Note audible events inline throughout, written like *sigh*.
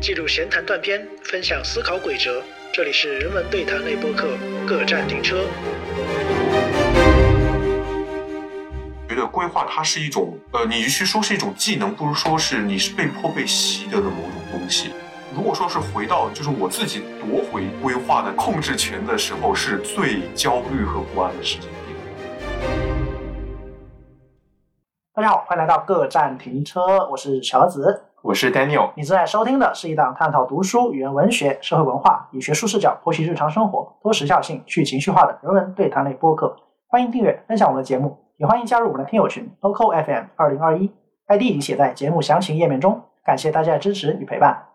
记录闲谈断片，分享思考轨哲。这里是人文对谈类播客，各站停车。觉得规划它是一种，呃，你与其说是一种技能，不如说是你是被迫被习得的某种东西。如果说是回到就是我自己夺回规划的控制权的时候，是最焦虑和不安的时间点。大家好，欢迎来到各站停车，我是小子。我是 Daniel，你正在收听的是一档探讨读书、语言文学、社会文化，以学术视角剖析日常生活、多时效性、去情绪化的人文对谈类播客。欢迎订阅、分享我们的节目，也欢迎加入我们的听友群 Local FM 二零二一，ID 已写在节目详情页面中。感谢大家的支持与陪伴。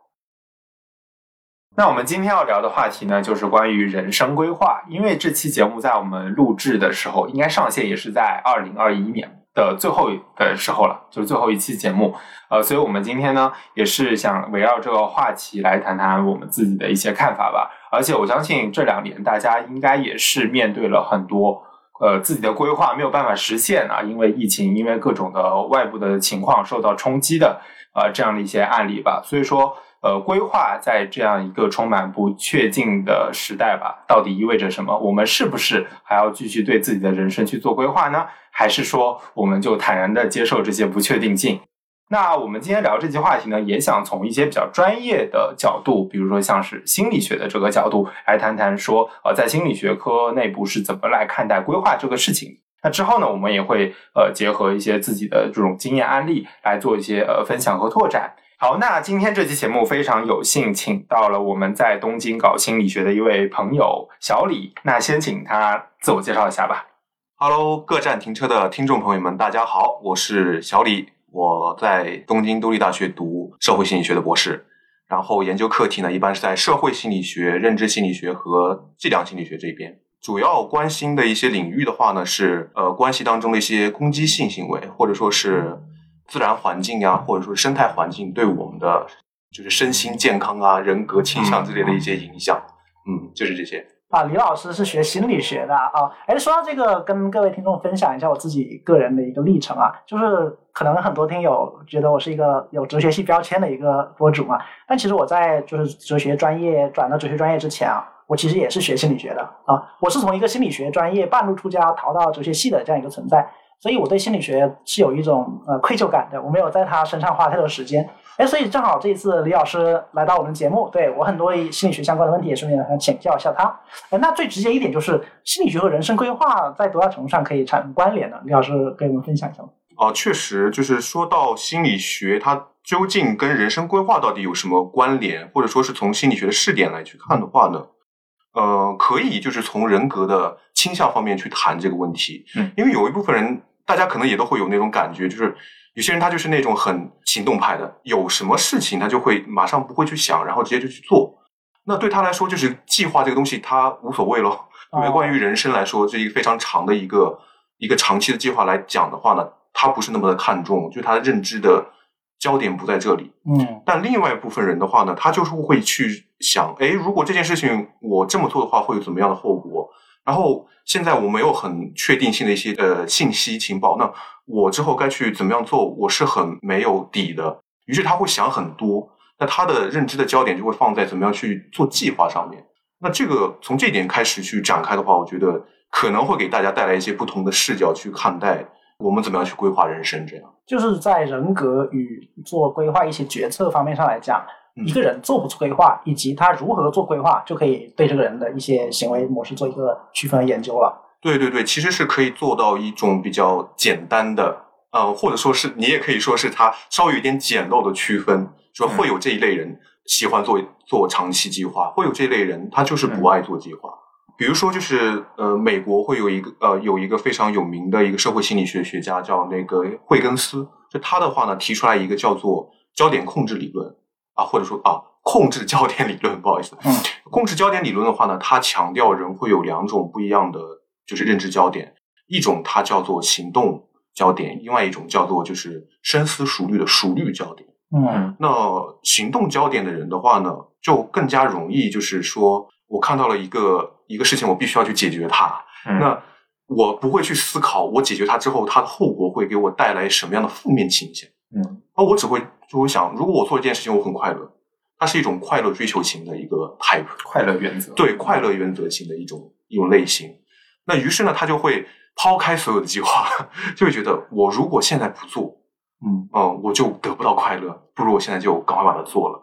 那我们今天要聊的话题呢，就是关于人生规划。因为这期节目在我们录制的时候，应该上线也是在二零二一年。的最后的时候了，就是最后一期节目，呃，所以我们今天呢，也是想围绕这个话题来谈谈我们自己的一些看法吧。而且我相信这两年大家应该也是面对了很多，呃，自己的规划没有办法实现啊，因为疫情，因为各种的外部的情况受到冲击的，呃，这样的一些案例吧。所以说。呃，规划在这样一个充满不确定的时代吧，到底意味着什么？我们是不是还要继续对自己的人生去做规划呢？还是说我们就坦然的接受这些不确定性？那我们今天聊这期话题呢，也想从一些比较专业的角度，比如说像是心理学的这个角度来谈谈，说呃，在心理学科内部是怎么来看待规划这个事情？那之后呢，我们也会呃结合一些自己的这种经验案例来做一些呃分享和拓展。好，那今天这期节目非常有幸请到了我们在东京搞心理学的一位朋友小李。那先请他自我介绍一下吧。Hello，各站停车的听众朋友们，大家好，我是小李，我在东京都立大学读社会心理学的博士，然后研究课题呢一般是在社会心理学、认知心理学和计量心理学这边。主要关心的一些领域的话呢是呃关系当中的一些攻击性行为，或者说是。自然环境呀，或者说生态环境对我们的就是身心健康啊、人格倾向之类的一些影响，嗯，就是这些。啊，李老师是学心理学的啊。哎，说到这个，跟各位听众分享一下我自己个人的一个历程啊，就是可能很多听友觉得我是一个有哲学系标签的一个博主嘛，但其实我在就是哲学专业转到哲学专业之前啊，我其实也是学心理学的啊，我是从一个心理学专业半路出家逃到哲学系的这样一个存在。所以我对心理学是有一种呃愧疚感的，我没有在他身上花太多时间。哎，所以正好这一次李老师来到我们节目，对我很多心理学相关的问题也顺便想请教一下他。呃，那最直接一点就是心理学和人生规划在多大程度上可以产生关联呢？李老师跟我们分享一下吗？哦，确实，就是说到心理学，它究竟跟人生规划到底有什么关联，或者说是从心理学的视点来去看的话呢？呃，可以就是从人格的倾向方面去谈这个问题，嗯，因为有一部分人，大家可能也都会有那种感觉，就是有些人他就是那种很行动派的，有什么事情他就会马上不会去想，然后直接就去做。那对他来说，就是计划这个东西他无所谓咯。因为关于人生来说，这一个非常长的一个一个长期的计划来讲的话呢，他不是那么的看重，就他的认知的。焦点不在这里，嗯，但另外一部分人的话呢，他就是会去想，哎，如果这件事情我这么做的话，会有怎么样的后果？然后现在我没有很确定性的一些呃信息情报，那我之后该去怎么样做，我是很没有底的。于是他会想很多，那他的认知的焦点就会放在怎么样去做计划上面。那这个从这点开始去展开的话，我觉得可能会给大家带来一些不同的视角去看待。我们怎么样去规划人生？这样就是在人格与做规划一些决策方面上来讲，一个人做不出规划，以及他如何做规划，就可以对这个人的一些行为模式做一个区分和研究了。对对对，其实是可以做到一种比较简单的，呃，或者说是你也可以说是他稍微有点简陋的区分，说会有这一类人喜欢做做长期计划，会有这类人他就是不爱做计划。比如说，就是呃，美国会有一个呃，有一个非常有名的一个社会心理学学家叫那个惠根斯，就他的话呢，提出来一个叫做焦点控制理论啊，或者说啊，控制焦点理论，不好意思，嗯，控制焦点理论的话呢，它强调人会有两种不一样的就是认知焦点，一种它叫做行动焦点，另外一种叫做就是深思熟虑的熟虑焦点，嗯，那行动焦点的人的话呢，就更加容易就是说。我看到了一个一个事情，我必须要去解决它。那我不会去思考，我解决它之后，它的后果会给我带来什么样的负面倾向？嗯，那我只会就会想，如果我做一件事情，我很快乐，它是一种快乐追求型的一个 type，快乐原则。对快乐原则型的一种一种类型。那于是呢，他就会抛开所有的计划，*laughs* 就会觉得我如果现在不做，嗯嗯，我就得不到快乐，不如我现在就赶快把它做了。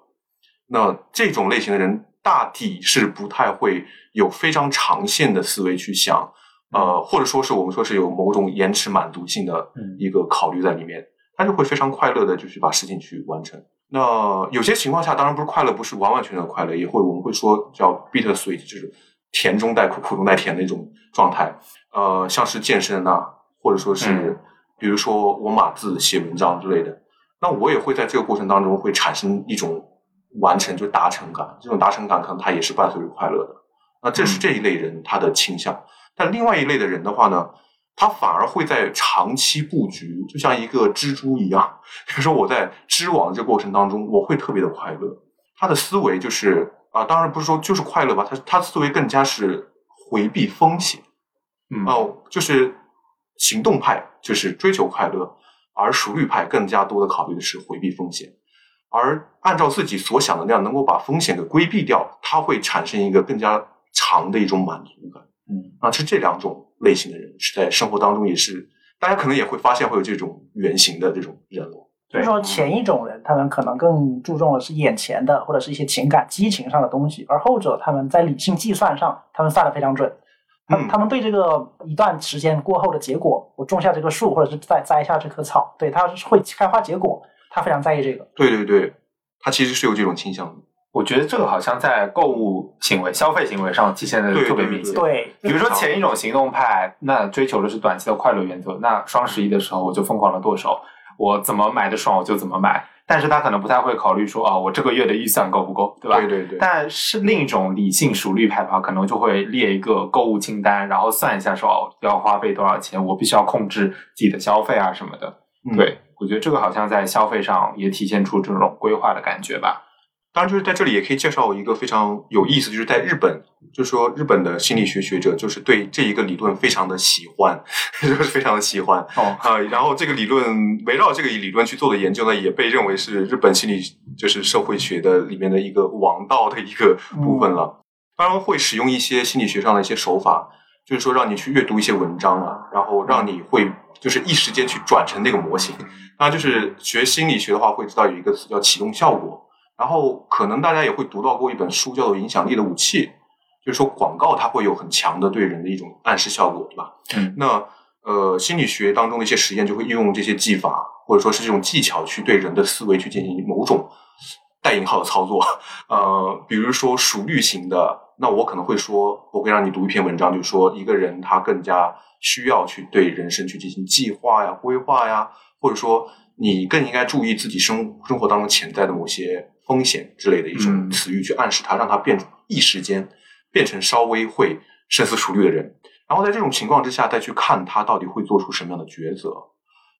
那这种类型的人，大体是不太会有非常长线的思维去想，呃，或者说是我们说是有某种延迟满足性的嗯一个考虑在里面，他就会非常快乐的就去把事情去完成。那有些情况下，当然不是快乐，不是完完全全的快乐，也会我们会说叫 bitter sweet，就是甜中带苦，苦中带甜的一种状态。呃，像是健身啊，或者说是、嗯比如说我码字、写文章之类的，那我也会在这个过程当中会产生一种完成，就达成感。这种达成感可能它也是伴随着快乐的。那这是这一类人他的倾向。但另外一类的人的话呢，他反而会在长期布局，就像一个蜘蛛一样。*laughs* 比如说我在织网这过程当中，我会特别的快乐。他的思维就是啊、当然不是说就是快乐吧，他他思维更加是回避风险。嗯哦，就是行动派就是追求快乐，而熟虑派更加多的考虑的是回避风险，而按照自己所想的那样，能够把风险给规避掉，他会产生一个更加长的一种满足感。嗯啊，是这两种类型的人是在生活当中也是，大家可能也会发现会有这种原型的这种人了。就是说前一种人，他们可能更注重的是眼前的或者是一些情感激情上的东西，而后者他们在理性计算上，他们算的非常准。他嗯他们对这个一段时间过后的结果，我种下这棵树，或者是再栽下这棵草，对，它是会开花结果，他非常在意这个。对对对，他其实是有这种倾向的。我觉得这个好像在购物行为、消费行为上体现的特别明显。对，比如说前一种行动派，那追求的是短期的快乐原则，那双十一的时候我就疯狂的剁手，我怎么买的爽我就怎么买，但是他可能不太会考虑说啊，我这个月的预算够不够，对吧？对对对，但是另一种理性熟虑派的话，可能就会列一个购物清单，然后算一下说哦要花费多少钱，我必须要控制自己的消费啊什么的。嗯对，我觉得这个好像在消费上也体现出这种规划的感觉吧。当然，就是在这里也可以介绍一个非常有意思，就是在日本，就是说日本的心理学学者就是对这一个理论非常的喜欢，*laughs* 就是非常的喜欢哦，啊、然后这个理论围绕这个理论去做的研究呢，也被认为是日本心理就是社会学的里面的一个王道的一个部分了。当然会使用一些心理学上的一些手法，就是说让你去阅读一些文章啊，然后让你会就是一时间去转成那个模型。当然，就是学心理学的话，会知道有一个词叫启动效果。然后可能大家也会读到过一本书，叫做《影响力的武器》，就是说广告它会有很强的对人的一种暗示效果，对吧？嗯那呃，心理学当中的一些实验就会运用这些技法，或者说是这种技巧，去对人的思维去进行某种带引号的操作。呃，比如说熟虑型的，那我可能会说，我会让你读一篇文章，就是说一个人他更加需要去对人生去进行计划呀、规划呀，或者说你更应该注意自己生生活当中潜在的某些风险之类的一种嗯词语去暗示他，让他变一时间变成稍微会深思熟虑的人。然后在这种情况之下，再去看他到底会做出什么样的抉择。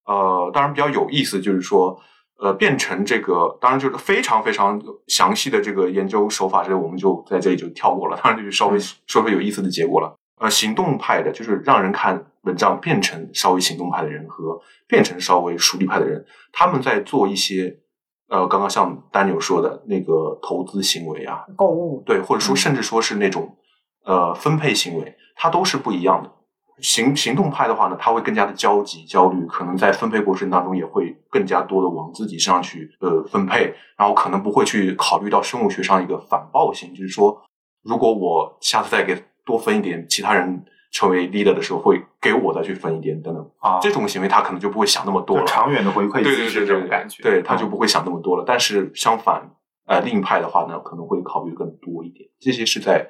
呃，当然比较有意思就是说，呃，变成这个，当然就是非常非常详细的这个研究手法，这个我们就在这里就跳过了。当然就是稍微说说有意思的结果了。呃，行动派的，就是让人看文章变成稍微行动派的人和变成稍微熟虑派的人，他们在做一些呃，刚刚像丹纽说的那个投资行为啊，购物，对，或者说嗯甚至说是那种呃分配行为，它都是不一样的。行行动派的话呢，他会更加的焦急、焦虑，可能在分配过程当中也会更加多的往自己身上去呃分配，然后可能不会去考虑到生物学上一个反报性，就是说，如果我下次再给多分一点，其他人成为 leader 的时候会给我再去分一点等等，啊，这种行为他可能就不会想那么多了。长远的回馈对对对这种感觉，对，他就嗯不会想那么多了。但是相反，呃，另一派的话呢，可能会考虑更多一点。这些是在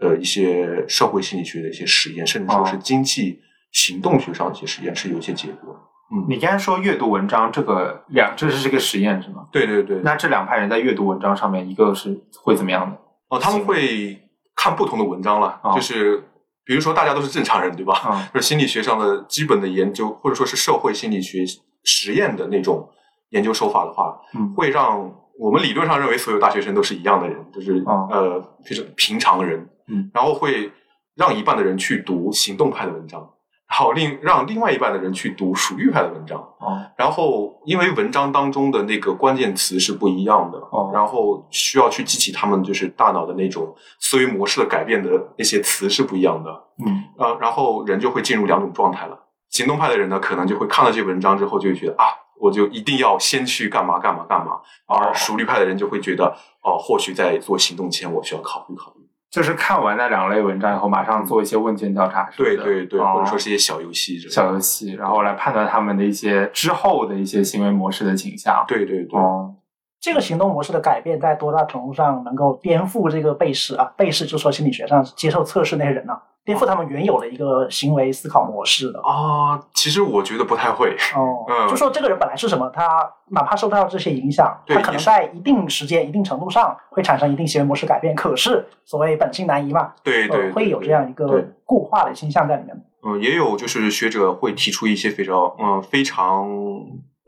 呃一些社会心理学的一些实验，甚至说是哦经济行动学上的一些实验是有一些结果。嗯，你刚才说阅读文章，这个两这是这个实验是吗？对对对，那这两派人在阅读文章上面，一个是会怎么样的？哦，他们会看不同的文章了，哦就是比如说大家都是正常人，对吧？嗯。*laughs* 就是心理学上的基本的研究，或者说是社会心理学实验的那种研究手法的话，嗯。会让我们理论上认为所有大学生都是一样的人，就是、哦呃，就是平常人，嗯，然后会让一半的人去读行动派的文章，然后另让另外一半的人去读属于派的文章。哦然后因为文章当中的那个关键词是不一样的，哦然后需要去激起他们就是大脑的那种思维模式的改变的那些词是不一样的，嗯呃，然后人就会进入两种状态了。行动派的人呢，可能就会看到这文章之后就会觉得啊，我就一定要先去干嘛干嘛干嘛，而熟虑派的人就会觉得哦、或许在做行动前我需要考虑考虑。就是看完那两类文章以后，马上做一些问卷调查，对对对，哦。或者说是一些小游戏小游戏，然后来判断他们的一些之后的一些行为模式的倾向。对对对，哦，这个行动模式的改变，在多大程度上能够颠覆这个被试啊？被试就是说心理学上接受测试那些人呢、颠覆他们原有的一个行为思考模式的。啊，其实我觉得不太会。哦，嗯就说这个人本来是什么，他哪怕受到这些影响，他可能在一定时间、一定程度上会产生一定行为模式改变。可是所谓本性难移嘛，对对，呃会有这样一个固化的倾向在里面。嗯，也有就是学者会提出一些非常嗯非常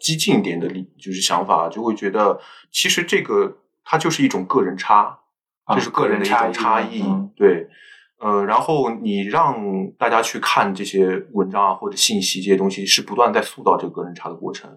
激进一点的理，就是想法，就会觉得其实这个它就是一种个人差，啊就是个人的一种差异，嗯对。呃，然后你让大家去看这些文章啊或者信息这些东西，是不断在塑造这个个人差的过程。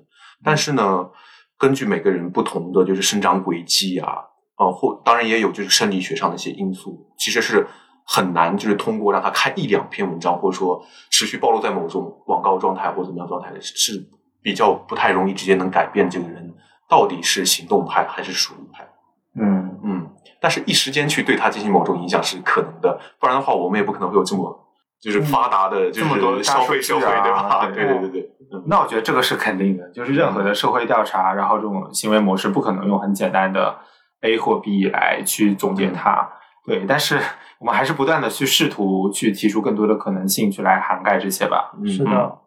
但是呢，根据每个人不同的就是生长轨迹啊，呃，或当然也有就是生理学上的一些因素，其实是很难就是通过让他看一两篇文章，或者说持续暴露在某种广告状态或者怎么样状态的，是比较不太容易直接能改变这个人到底是行动派还是属于派。嗯嗯，但是一时间去对它进行某种影响是可能的，不然的话，我们也不可能会有这么就是发达的，就这么多是消费社会，对吧？对对对对那我觉得这个是肯定的，就是任何的社会调查，然后这种行为模式不可能用很简单的 A 或 B 来去总结它。对，但是我们还是不断的去试图去提出更多的可能性，去来涵盖这些吧。嗯是的。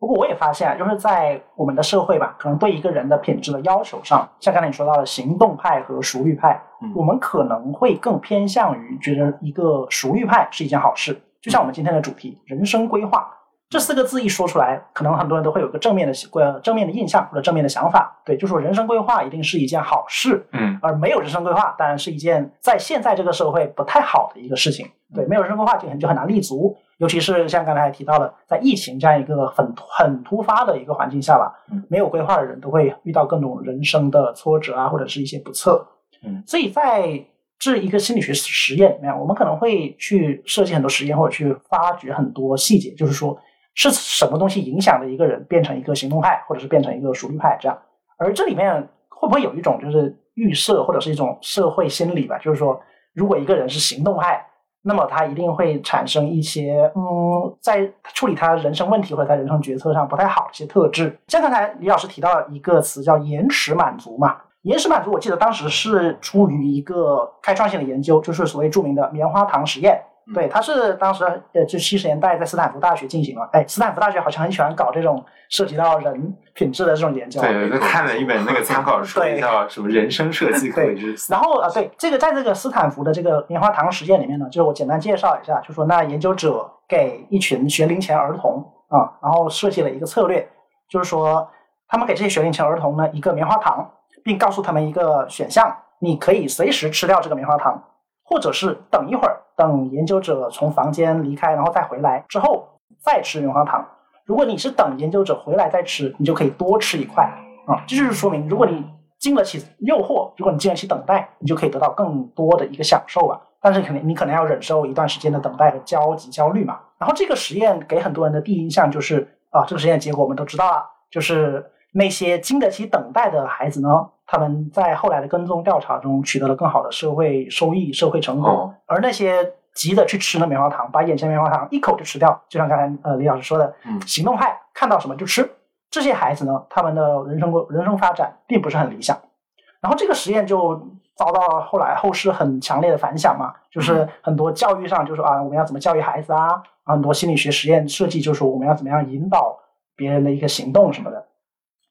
不过我也发现啊，就是在我们的社会吧，可能对一个人的品质的要求上，像刚才你说到的行动派和熟虑派，嗯我们可能会更偏向于觉得一个熟虑派是一件好事。就像我们今天的主题“人生规划”这四个字一说出来，可能很多人都会有个正面的呃正面的印象或者正面的想法。对，就说人生规划一定是一件好事，嗯而没有人生规划当然是一件在现在这个社会不太好的一个事情。对，没有人生规划就很就很难立足，尤其是像刚才提到的，在疫情这样一个很很突发的一个环境下吧嗯，没有规划的人都会遇到各种人生的挫折啊，或者是一些不测。嗯，所以在这一个心理学实验里面，我们可能会去设计很多实验，或者去发掘很多细节，就是说是什么东西影响了一个人变成一个行动派，或者是变成一个熟虑派这样。而这里面会不会有一种就是预设，或者是一种社会心理吧？就是说，如果一个人是行动派，那么他一定会产生一些嗯，在处理他人生问题或者他人生决策上不太好的一些特质。像刚才李老师提到一个词叫延迟满足嘛，延迟满足，我记得当时是出于一个开创性的研究，就是所谓著名的棉花糖实验。对，它是当时呃，就七十年代在斯坦福大学进行了。哎，斯坦福大学好像很喜欢搞这种涉及到人品质的这种研究。对，我就看了一本那个参考书，对叫什么《人生设计课》之然后啊、呃，对这个在这个斯坦福的这个棉花糖实验里面呢，就是我简单介绍一下，就说那研究者给一群学龄前儿童啊，然后设计了一个策略，就是说他们给这些学龄前儿童呢一个棉花糖，并告诉他们一个选项，你可以随时吃掉这个棉花糖，或者是等一会儿，等研究者从房间离开，然后再回来之后再吃棉花糖。如果你是等研究者回来再吃，你就可以多吃一块啊。这就是说明，如果你经得起诱惑，如果你经得起等待，你就可以得到更多的一个享受吧。但是肯定你可能要忍受一段时间的等待和焦急、焦虑嘛。然后这个实验给很多人的第一印象就是啊，这个实验结果我们都知道了，就是那些经得起等待的孩子呢，他们在后来的跟踪调查中取得了更好的社会收益、社会成果，哦而那些急着去吃的棉花糖，把眼前棉花糖一口就吃掉，就像刚才呃李老师说的，嗯行动派看到什么就吃。这些孩子呢，他们的人生过人生发展并不是很理想。然后这个实验就遭到了后来后世很强烈的反响嘛，就是很多教育上就说啊，我们要怎么教育孩子啊，很多心理学实验设计就说我们要怎么样引导别人的一个行动什么的。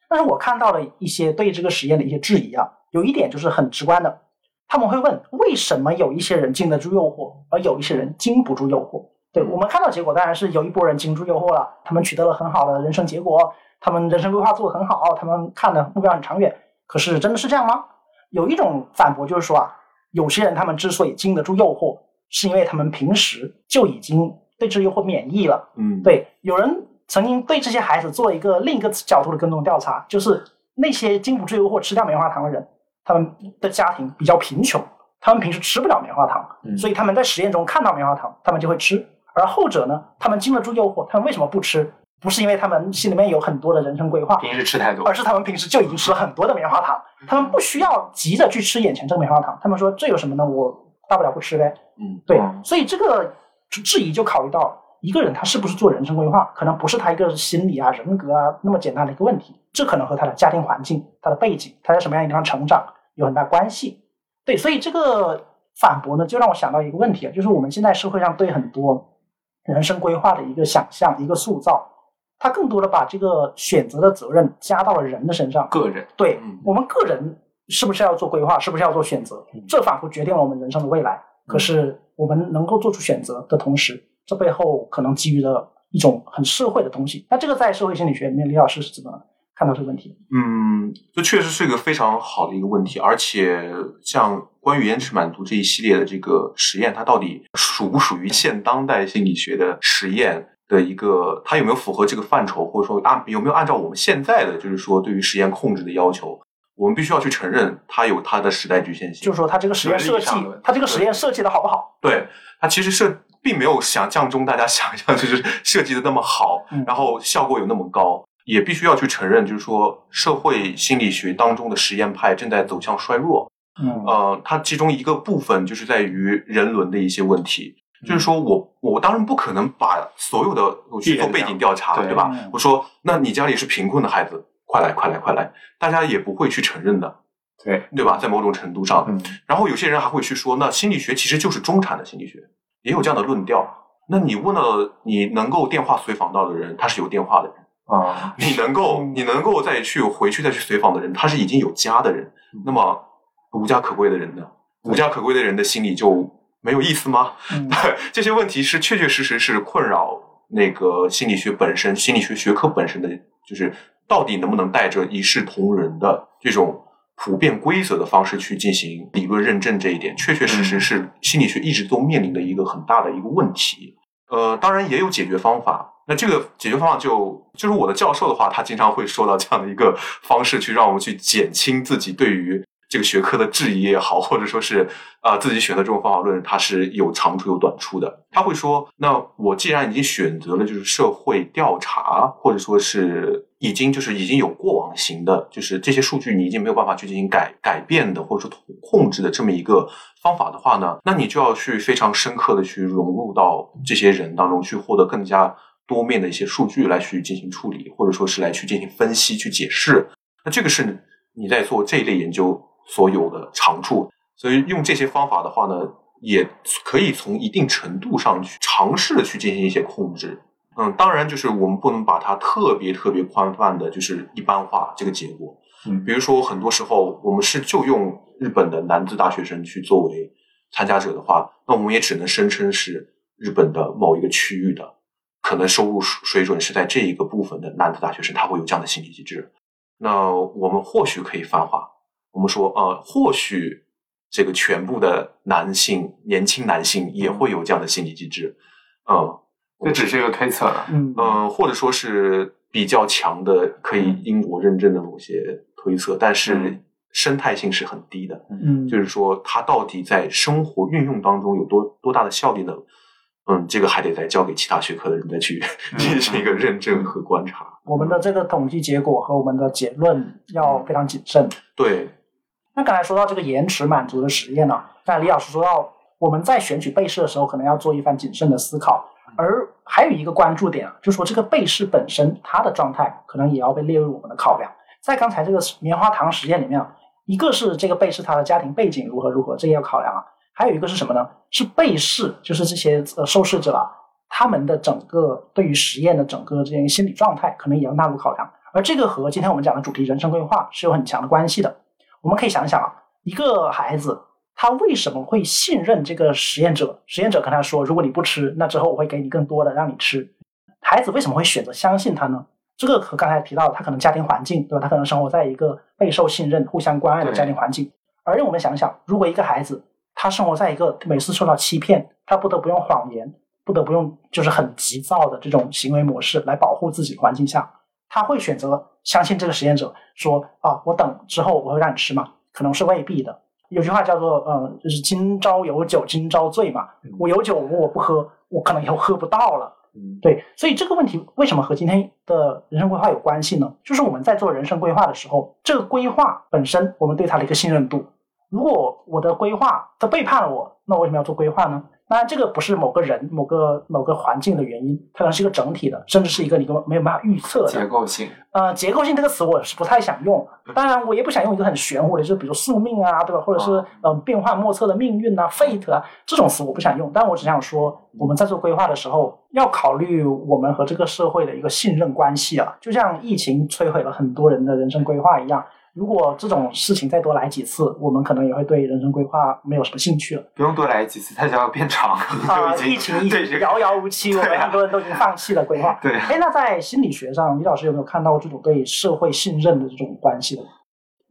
但是我看到了一些对这个实验的一些质疑啊，有一点就是很直观的，他们会问为什么有一些人经得住诱惑，而有一些人经不住诱惑？对我们看到结果当然是有一波人经住诱惑了，他们取得了很好的人生结果，他们人生规划做得很好，他们看的目标很长远。可是真的是这样吗？有一种反驳就是说啊，有些人他们之所以经得住诱惑，是因为他们平时就已经对这诱惑免疫了。嗯，对，有人曾经对这些孩子做了一个另一个角度的跟踪调查，就是那些经不住诱惑吃掉棉花糖的人，他们的家庭比较贫穷，他们平时吃不了棉花糖，嗯所以他们在实验中看到棉花糖，他们就会吃。而后者呢，他们经得住诱惑，他们为什么不吃？不是因为他们心里面有很多的人生规划，平时吃太多而，是他们平时就已经吃了很多的棉花糖，他们不需要急着去吃眼前这个棉花糖。他们说这有什么呢？我大不了不吃呗。嗯，对，嗯所以这个质疑就考虑到一个人他是不是做人生规划，可能不是他一个心理啊、人格啊那么简单的一个问题，这可能和他的家庭环境、他的背景、他在什么样的地方成长有很大关系。对，所以这个反驳呢，就让我想到一个问题啊，就是我们现在社会上对很多人生规划的一个想象、一个塑造，他更多的把这个选择的责任加到了人的身上。个人对嗯我们个人是不是要做规划，是不是要做选择嗯，这仿佛决定了我们人生的未来。可是我们能够做出选择的同时，这背后可能基于的一种很社会的东西。那这个在社会心理学里面，李老师是怎么看到这个问题？嗯，这确实是一个非常好的一个问题，而且像关于延迟满足这一系列的这个实验，它到底属不属于现当代心理学的实验的一个，它有没有符合这个范畴，或者说按有没有按照我们现在的就是说对于实验控制的要求，我们必须要去承认它有它的时代局限性。就是说，它这个实验设计伦理上的问题，他这个实验设计的好不好？对它其实是并没有想象中大家想象 *laughs* 就是设计的那么好，嗯。然后效果有那么高，也必须要去承认，就是说社会心理学当中的实验派正在走向衰弱。嗯。呃，它其中一个部分就是在于人伦的一些问题。就是说我我当然不可能把所有的我去做背景调查，对。对吧？嗯？我说，那你家里是贫困的孩子，快来快来快来，大家也不会去承认的，对，对吧？在某种程度上，嗯。然后有些人还会去说，那心理学其实就是中产的心理学，也有这样的论调。那你问了你能够电话随访到的人，他是有电话的人；啊，你能够 *laughs* 嗯你能够再去回去再去随访的人，他是已经有家的人。那么无家可归的人呢？无家可归的人的心理就没有意思吗？嗯 *laughs* 这些问题是确确实实是困扰那个心理学本身、心理学学科本身的，就是到底能不能带着一视同仁的这种普遍规则的方式去进行理论认证，这一点确确实实是心理学一直都面临的一个很大的一个问题。呃，当然也有解决方法。那这个解决方法就就是我的教授的话，他经常会说到这样的一个方式，去让我们去减轻自己对于这个学科的质疑也好，或者说是啊、呃自己选择这种方法论，它是有长处有短处的。他会说，那我既然已经选择了就是社会调查，或者说是已经就是已经有过往型的，就是这些数据你已经没有办法去进行改改变的，或者说控制的这么一个方法的话呢，那你就要去非常深刻的去融入到这些人当中去，获得更加多面的一些数据来去进行处理，或者说是来去进行分析、去解释。那这个是你在做这一类研究所有的长处。所以用这些方法的话呢，也可以从一定程度上去尝试的去进行一些控制。嗯，当然就是我们不能把它特别特别宽泛的，就是一般化这个结果。嗯比如说很多时候我们是就用日本的男子大学生去作为参加者的话，那我们也只能声称是日本的某一个区域的，可能收入水水准是在这一个部分的男子大学生，他会有这样的心理机制。那我们或许可以泛化，我们说呃，或许这个全部的男性年轻男性也会有这样的心理机制，嗯。这只是一个推测了。嗯嗯，或者说是比较强的可以因果认证的某些推测，但是嗯生态性是很低的。嗯，就是说，它到底在生活运用当中有多多大的效力呢？嗯，这个还得再交给其他学科的人再去进行一个认证和观察。我们的这个统计结果和我们的结论要非常谨慎。对，那刚才说到这个延迟满足的实验呢，那李老师说到我们在选取被试的时候，可能要做一番谨慎的思考。而还有一个关注点啊，就是说这个被试本身它的状态可能也要被列入我们的考量。在刚才这个棉花糖实验里面啊，一个是这个被试他的家庭背景如何如何，这也要考量啊。还有一个是什么呢？是被试，就是这些呃受试者啊，他们的整个对于实验的整个这样一个心理状态，可能也要纳入考量。而这个和今天我们讲的主题人生规划是有很强的关系的。我们可以想想啊，一个孩子他为什么会信任这个实验者？实验者跟他说，如果你不吃，那之后我会给你更多的让你吃。孩子为什么会选择相信他呢？这个和刚才提到，他可能家庭环境，对吧？他可能生活在一个备受信任、互相关爱的家庭环境。而让我们想想，如果一个孩子他生活在一个每次受到欺骗，他不得不用谎言，不得不用就是很急躁的这种行为模式来保护自己的环境下，他会选择相信这个实验者说啊，我等之后我会让你吃吗？可能是未必的。有句话叫做，嗯，就是今朝有酒今朝醉嘛。我有酒我不喝，我可能以后喝不到了。嗯，对，所以这个问题为什么和今天的人生规划有关系呢？就是我们在做人生规划的时候，这个规划本身，我们对它的一个信任度。如果我的规划它背叛了我，那我为什么要做规划呢？当然，这个不是某个人、某个某个环境的原因，它可能是一个整体的，甚至是一个你根本没有办法预测的。结构性。呃，结构性这个词我是不太想用，当然我也不想用一个很玄乎的，就是比如宿命啊，对吧？或者是呃变幻莫测的命运啊，fate 啊这种词我不想用，但我只想说，我们在做规划的时候要考虑我们和这个社会的一个信任关系啊，就像疫情摧毁了很多人的人生规划一样。如果这种事情再多来几次，我们可能也会对人生规划没有什么兴趣了。不用多来几次，它就要变长。啊，*laughs* 疫情已经遥遥无期，我们很多人都已经放弃了规划。对，哎，那在心理学上，李老师有没有看到这种对社会信任的这种关系的？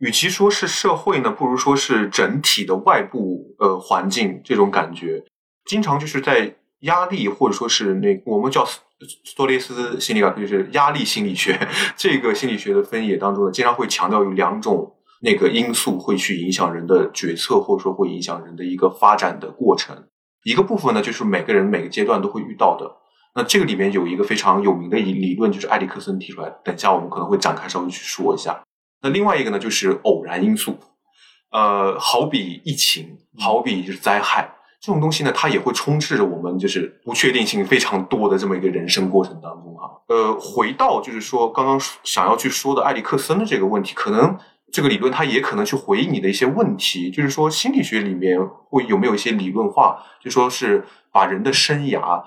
与其说是社会呢，不如说是整体的外部呃环境这种感觉，经常就是在压力或者说是那我们叫。斯托列斯心理学就是压力心理学 *laughs* 这个心理学的分野当中呢，经常会强调有两种那个因素会去影响人的决策，或者说会影响人的一个发展的过程。一个部分呢，就是每个人每个阶段都会遇到的。那这个里面有一个非常有名的理理论，就是埃里克森提出来。等一下我们可能会展开稍微去说一下。那另外一个呢，就是偶然因素，呃，好比疫情，好比就是灾害。这种东西呢，它也会充斥着我们就是不确定性非常多的这么一个人生过程当中啊。呃，回到就是说刚刚想要去说的埃里克森的这个问题，可能这个理论它也可能去回应你的一些问题，就是说心理学里面会有没有一些理论化，就说是把人的生涯，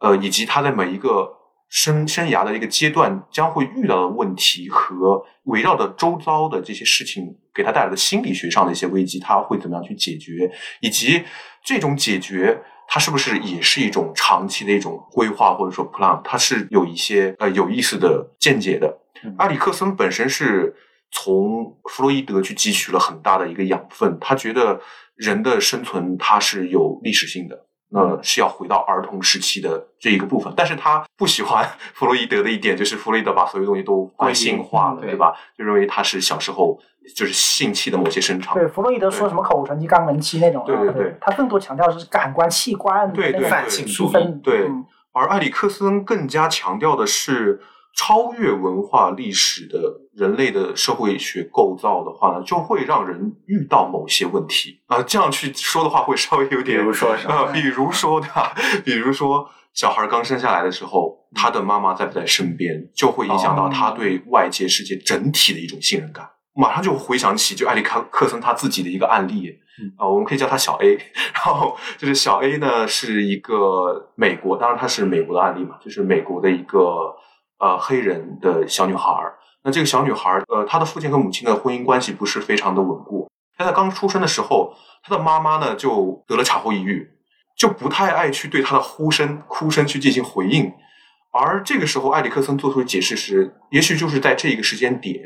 呃，以及他在每一个。生生涯的一个阶段将会遇到的问题和围绕的周遭的这些事情给他带来的心理学上的一些危机，他会怎么样去解决？以及这种解决，它是不是也是一种长期的一种规划或者说 plan？它是有一些呃有意思的见解的。阿里克森本身是从弗洛伊德去汲取了很大的一个养分，他觉得人的生存它是有历史性的。那，是要回到儿童时期的这一个部分，但是他不喜欢 *laughs* 弗洛伊德的一点，就是弗洛伊德把所有东西都归性化了，对吧？就认为他是小时候就是性器的某些生长。对，弗洛伊德说什么口唇期、肛门期那种，对对对，他更多强调的是感官器官对对性区分。对，而埃里克森更加强调的是。超越文化历史的人类的社会学构造的话呢，就会让人遇到某些问题啊。这样去说的话，会稍微有点，比如说什么？比如说的，比如说小孩刚生下来的时候，他的妈妈在不在身边，就会影响到他对外界世界整体的一种信任感。马上就回想起就埃里克克森他自己的一个案例啊，我们可以叫他小 A。*laughs* 然后就是小 A 呢，是一个美国，当然他是美国的案例嘛，就是美国的一个。呃，黑人的小女孩儿，那这个小女孩儿，呃，她的父亲和母亲的婚姻关系不是非常的稳固。她在刚出生的时候，她的妈妈呢就得了产后抑郁，就不太爱去对她的呼声、哭声去进行回应。而这个时候，埃里克森做出的解释是，也许就是在这一个时间点，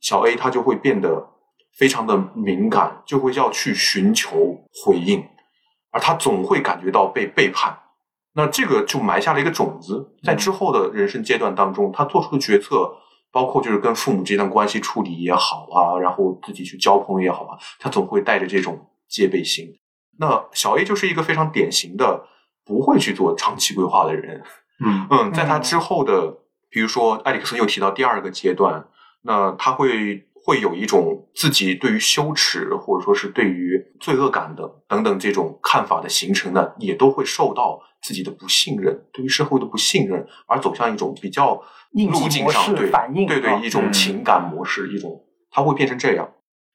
小 A 他就会变得非常的敏感，就会要去寻求回应，而他总会感觉到被背叛。那这个就埋下了一个种子，在之后的人生阶段当中，他做出的决策，包括就是跟父母这段关系处理也好啊，然后自己去交朋友也好啊，他总会带着这种戒备心。那小 A 就是一个非常典型的不会去做长期规划的人。嗯 *laughs* 嗯，在他之后的，比如说埃里克森又提到第二个阶段，那他会。会有一种自己对于羞耻或者说是对于罪恶感的等等这种看法的形成呢，也都会受到自己的不信任，对于社会的不信任，而走向一种比较路径上对对对一种情感模式，一种他会变成这样。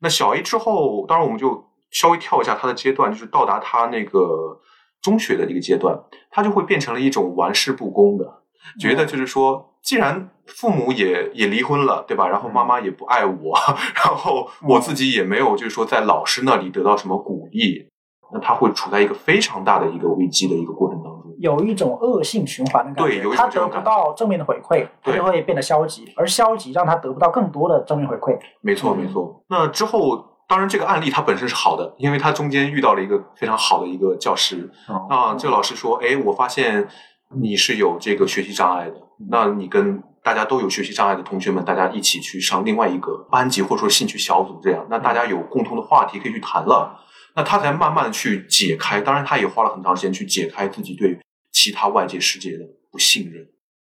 那小 A 之后，当然我们就稍微跳一下他的阶段，就是到达他那个中学的一个阶段，他就会变成了一种玩世不恭的，觉得就是说。既然父母也也离婚了，对吧？然后妈妈也不爱我，*laughs* 然后我自己也没有，就是说在老师那里得到什么鼓励，那他会处在一个非常大的一个危机的一个过程当中，有一种恶性循环的感觉。对，他得不到正面的回馈，他就会变得消极，而消极让他得不到更多的正面回馈。没错，没错。那之后当然这个案例它本身是好的，因为它中间遇到了一个非常好的一个教师哦啊，这个老师说，哎，我发现你是有这个学习障碍的，那你跟大家都有学习障碍的同学们，大家一起去上另外一个班级或者说兴趣小组，这样，那大家有共同的话题可以去谈了，那他才慢慢的去解开，当然他也花了很长时间去解开自己对其他外界世界的不信任。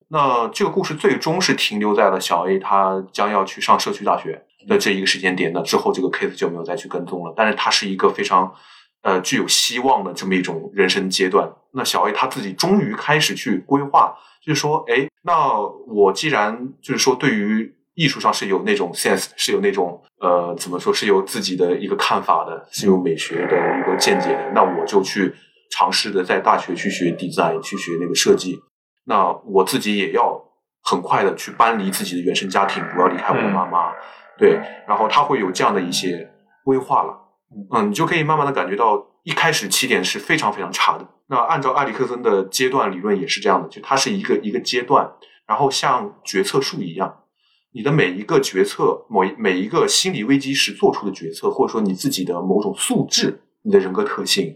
那这个故事最终是停留在了小 A 他将要去上社区大学的这一个时间点那，之后这个 case 就没有再去跟踪了。但是他是一个非常呃具有希望的这么一种人生阶段。那小 A 他自己终于开始去规划，就是说，哎，那我既然就是说对于艺术上是有那种 sense，是有那种呃怎么说是有自己的一个看法的，是有美学的一个见解的，那我就去尝试的在大学去学 design，去学那个设计。那我自己也要很快的去搬离自己的原生家庭，我要离开我的妈妈，对，然后他会有这样的一些规划了，嗯，你就可以慢慢的感觉到，一开始起点是非常非常差的。那按照埃里克森的阶段理论也是这样的，就它是一个一个阶段，然后像决策树一样，你的每一个决策，某一每一个心理危机时做出的决策，或者说你自己的某种素质，你的人格特性，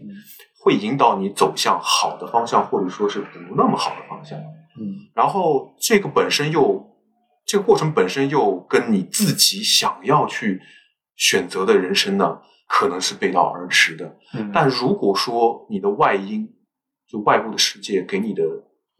会引导你走向好的方向，或者说是不那么好的方向。嗯然后这个本身又，这个过程本身又跟你自己想要去选择的人生呢，可能是背道而驰的。嗯，但如果说你的外因，就外部的世界给你的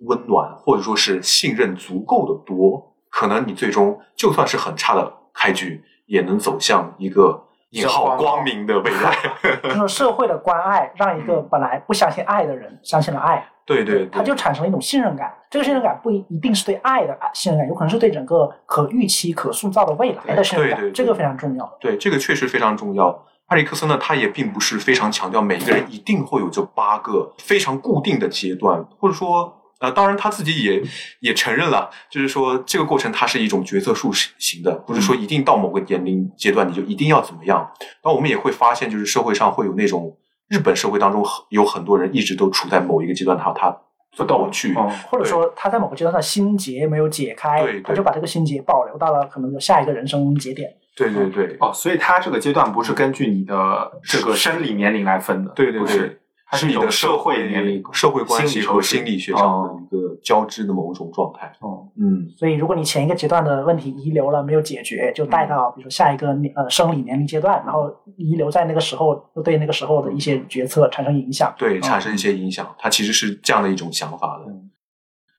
温暖，或者说是信任足够的多，可能你最终就算是很差的开局，也能走向一个引号光明的未来。*laughs* *laughs* 就是社会的关爱，让一个本来不相信爱的人相信了爱，对对对，他就产生了一种信任感。这个信任感不一一定是对爱的信任感，有可能是对整个可预期、可塑造的未来的信任感，对对对这个非常重要。对，这个确实非常重要。埃里克森呢，他也并不是非常强调每个人一定会有这八个非常固定的阶段，或者说，呃，当然他自己也也承认了，就是说这个过程它是一种决策树型的，不是说一定到某个年龄阶段你就一定要怎么样。那我们也会发现，就是社会上会有那种日本社会当中很有很多人一直都处在某一个阶段，他他不动去，哦或者说他在某个阶段的心结没有解开他就把这个心结保留到了可能有下一个人生节点。对对对，哦，所以它这个阶段不是根据你的这个生理年龄来分的，对对对。是，它是一种你的社会年龄、社会关系和心理学上的哦。一个交织的某种状态。哦，嗯，所以，如果你前一个阶段的问题遗留了没有解决，就带到比如说下一个呃生理年龄阶段，然后遗留在那个时候，又对那个时候的一些决策产生影响。对，产生一些影响，它其实是这样的一种想法的。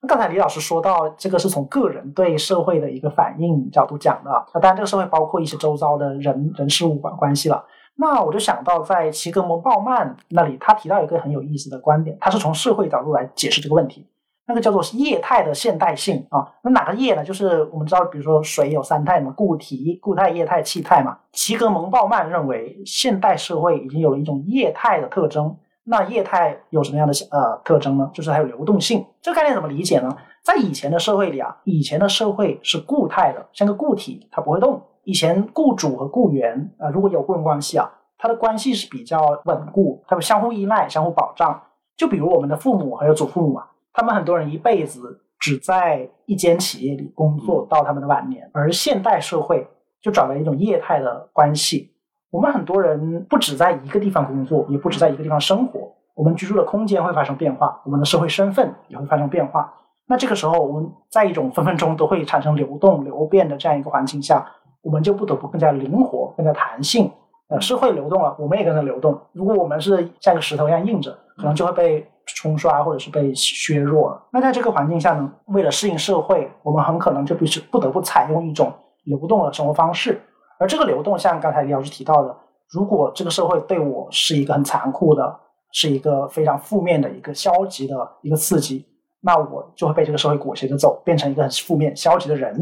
那刚才李老师说到，这个是从个人对社会的一个反应角度讲的，那当然这个社会包括一些周遭的人人事物关关系了。那我就想到，在齐格蒙鲍曼那里，他提到一个很有意思的观点，他是从社会角度来解释这个问题。那个叫做液态的现代性啊，那哪个液呢？就是我们知道，比如说水有三态嘛，固体、固态、液态、气态嘛。齐格蒙鲍曼认为，现代社会已经有了一种液态的特征。那液态有什么样的呃特征呢？就是它有流动性。这个概念怎么理解呢？在以前的社会里啊，以前的社会是固态的，像个固体，它不会动。以前雇主和雇员啊、呃，如果有雇佣关系啊，它的关系是比较稳固，它们相互依赖、相互保障。就比如我们的父母还有祖父母啊，他们很多人一辈子只在一间企业里工作到他们的晚年，而现代社会就转为一种业态的关系。我们很多人不只在一个地方工作，也不止在一个地方生活，我们居住的空间会发生变化，我们的社会身份也会发生变化。那这个时候，我们在一种分分钟都会产生流动、流变的这样一个环境下，我们就不得不更加灵活、更加弹性。呃，社会流动了，我们也跟着流动。如果我们是像个石头一样硬着，可能就会被冲刷或者是被削弱了。那在这个环境下呢，为了适应社会，我们很可能就必须不得不采用一种流动的生活方式。而这个流动，像刚才李老师提到的，如果这个社会对我是一个很残酷的，是一个非常负面的一个消极的一个刺激，那我就会被这个社会裹挟着走，变成一个很负面、消极的人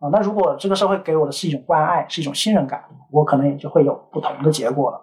啊。那如果这个社会给我的是一种关爱，是一种信任感，我可能也就会有不同的结果了。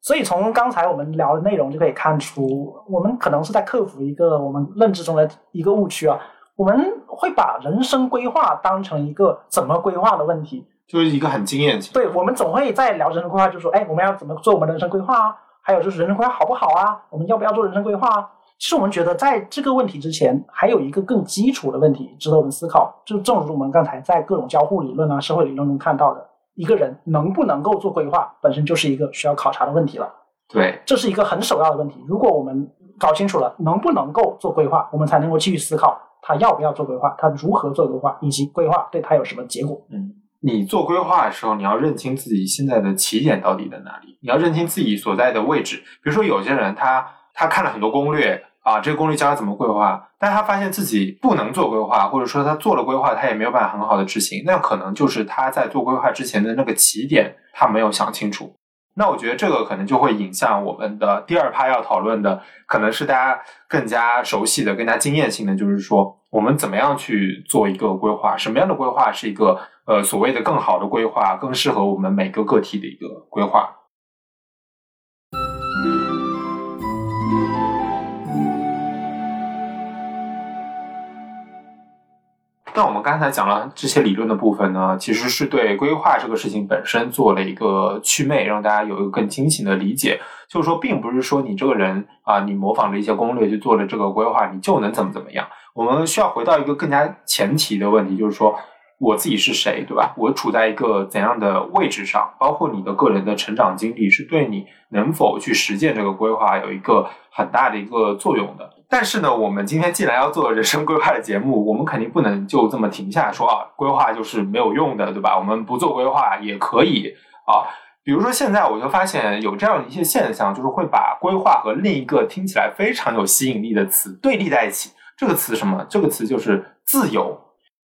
所以从刚才我们聊的内容就可以看出，我们可能是在克服一个我们认知中的一个误区啊。我们会把人生规划当成一个怎么规划的问题，就是一个很经验性。对，我们总会在聊人生规划，就说，哎，我们要怎么做我们的人生规划啊？还有就是人生规划好不好啊？我们要不要做人生规划啊？其实我们觉得，在这个问题之前，还有一个更基础的问题值得我们思考，就正如我们刚才在各种交互理论啊、社会理论中看到的，一个人能不能够做规划，本身就是一个需要考察的问题了。对，这是一个很首要的问题。如果我们搞清楚了能不能够做规划，我们才能够继续思考他要不要做规划，他如何做规划，以及规划对他有什么结果。嗯，你做规划的时候，你要认清自己现在的起点到底在哪里，你要认清自己所在的位置。比如说，有些人他他看了很多攻略啊，这个攻略教他怎么规划，但他发现自己不能做规划，或者说他做了规划，他也没有办法很好的执行，那可能就是他在做规划之前的那个起点他没有想清楚。那我觉得这个可能就会影响我们的第二趴要讨论的，可能是大家更加熟悉的、更加经验性的，就是说我们怎么样去做一个规划，什么样的规划是一个呃所谓的更好的规划，更适合我们每个个体的一个规划。那我们刚才讲了这些理论的部分呢，其实是对规划这个事情本身做了一个祛魅，让大家有一个更清醒的理解。就是说，并不是说你这个人啊，你模仿着一些攻略去做了这个规划，你就能怎么怎么样。我们需要回到一个更加前提的问题，就是说我自己是谁，对吧？我处在一个怎样的位置上？包括你的个人的成长经历，是对你能否去实践这个规划有一个很大的一个作用的。但是呢，我们今天既然要做人生规划的节目，我们肯定不能就这么停下说啊，规划就是没有用的，对吧？我们不做规划也可以啊。比如说现在我就发现有这样一些现象，就是会把规划和另一个听起来非常有吸引力的词对立在一起。这个词什么？这个词就是自由。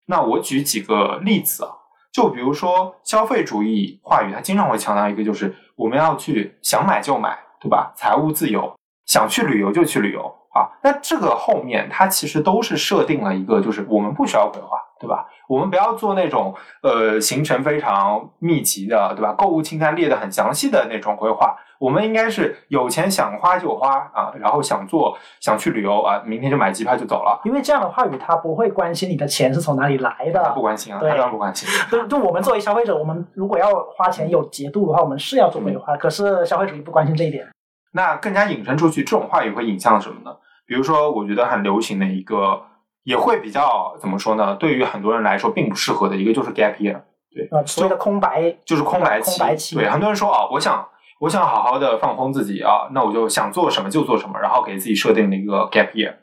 那我举几个例子啊，就比如说消费主义话语，它经常会强调一个，就是我们要去想买就买，对吧？财务自由，想去旅游就去旅游。啊，那这个后面它其实都是设定了一个，就是我们不需要规划，对吧？我们不要做那种呃行程非常密集的，对吧？购物清单列的很详细的那种规划。我们应该是有钱想花就花啊，然后想做想去旅游啊，明天就买机票就走了。因为这样的话语，他不会关心你的钱是从哪里来的，不关心啊，他当然不关心。就就我们作为消费者，我们如果要花钱有节度的话，我们是要做规划。可是消费主义不关心这一点。那更加引申出去，这种话语会引向什么呢？比如说，我觉得很流行的一个，也会比较怎么说呢？对于很多人来说，并不适合的一个就是 gap year，对，啊，所谓的空白，就是空白期。空白期，对，很多人说啊，我想，我想好好的放空自己啊，那我就想做什么就做什么，然后给自己设定了一个 gap year。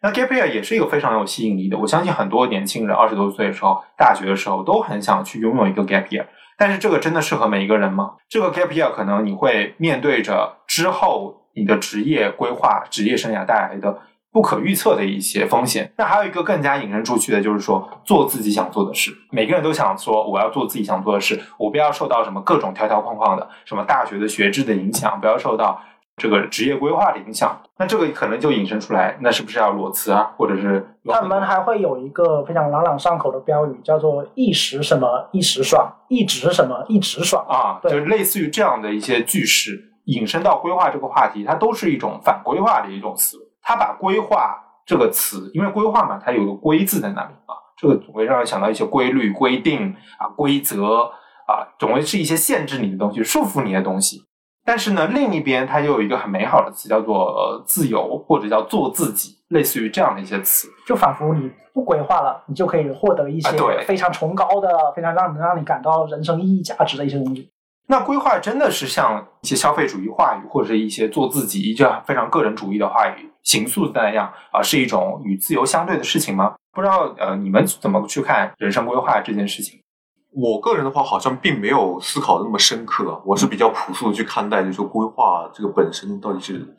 那 gap year 也是一个非常有吸引力的。我相信很多年轻人二十多岁的时候，大学的时候都很想去拥有一个 gap year。但是这个真的适合每一个人吗？这个 gap year 可能你会面对着之后。你的职业规划、职业生涯带来的不可预测的一些风险。那还有一个更加引申出去的，就是说做自己想做的事。每个人都想说，我要做自己想做的事，我不要受到什么各种条条框框的，什么大学的学制的影响，不要受到这个职业规划的影响。那这个可能就引申出来，那是不是要裸辞啊？或者是他们还会有一个非常朗朗上口的标语，叫做“一时什么一时爽，一直什么一直爽”啊，就是类似于这样的一些句式。引申到规划这个话题，它都是一种反规划的一种思维。它把规划这个词，因为规划嘛，它有个“规”字在那里啊，这个总会让人想到一些规律、规定啊、规则啊，总会是一些限制你的东西、束缚你的东西。但是呢，另一边它又有一个很美好的词，叫做自由，或者叫做自己，类似于这样的一些词，就仿佛你不规划了，你就可以获得一些非常崇高的、非常让能让你感到人生意义价值的一些东西。那规划真的是像一些消费主义话语，或者是一些做自己、一些非常个人主义的话语形塑的那样啊，是一种与自由相对的事情吗？不知道呃，你们怎么去看人生规划这件事情？我个人的话，好像并没有思考的那么深刻。我是比较朴素的去看待，就是说规划这个本身到底是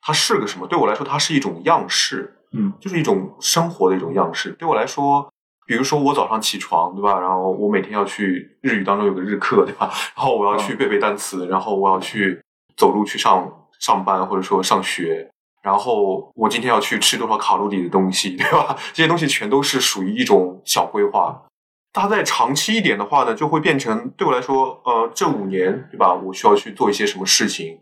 它是个什么？对我来说，它是一种样式，嗯，就是一种生活的一种样式。对我来说。比如说我早上起床，对吧？然后我每天要去日语当中有个日课，对吧？然后我要去背背单词，然后我要去走路去上上班或者说上学，然后我今天要去吃多少卡路里的东西，对吧？这些东西全都是属于一种小规划。它在长期一点的话呢，就会变成对我来说，呃，这五年，对吧？我需要去做一些什么事情，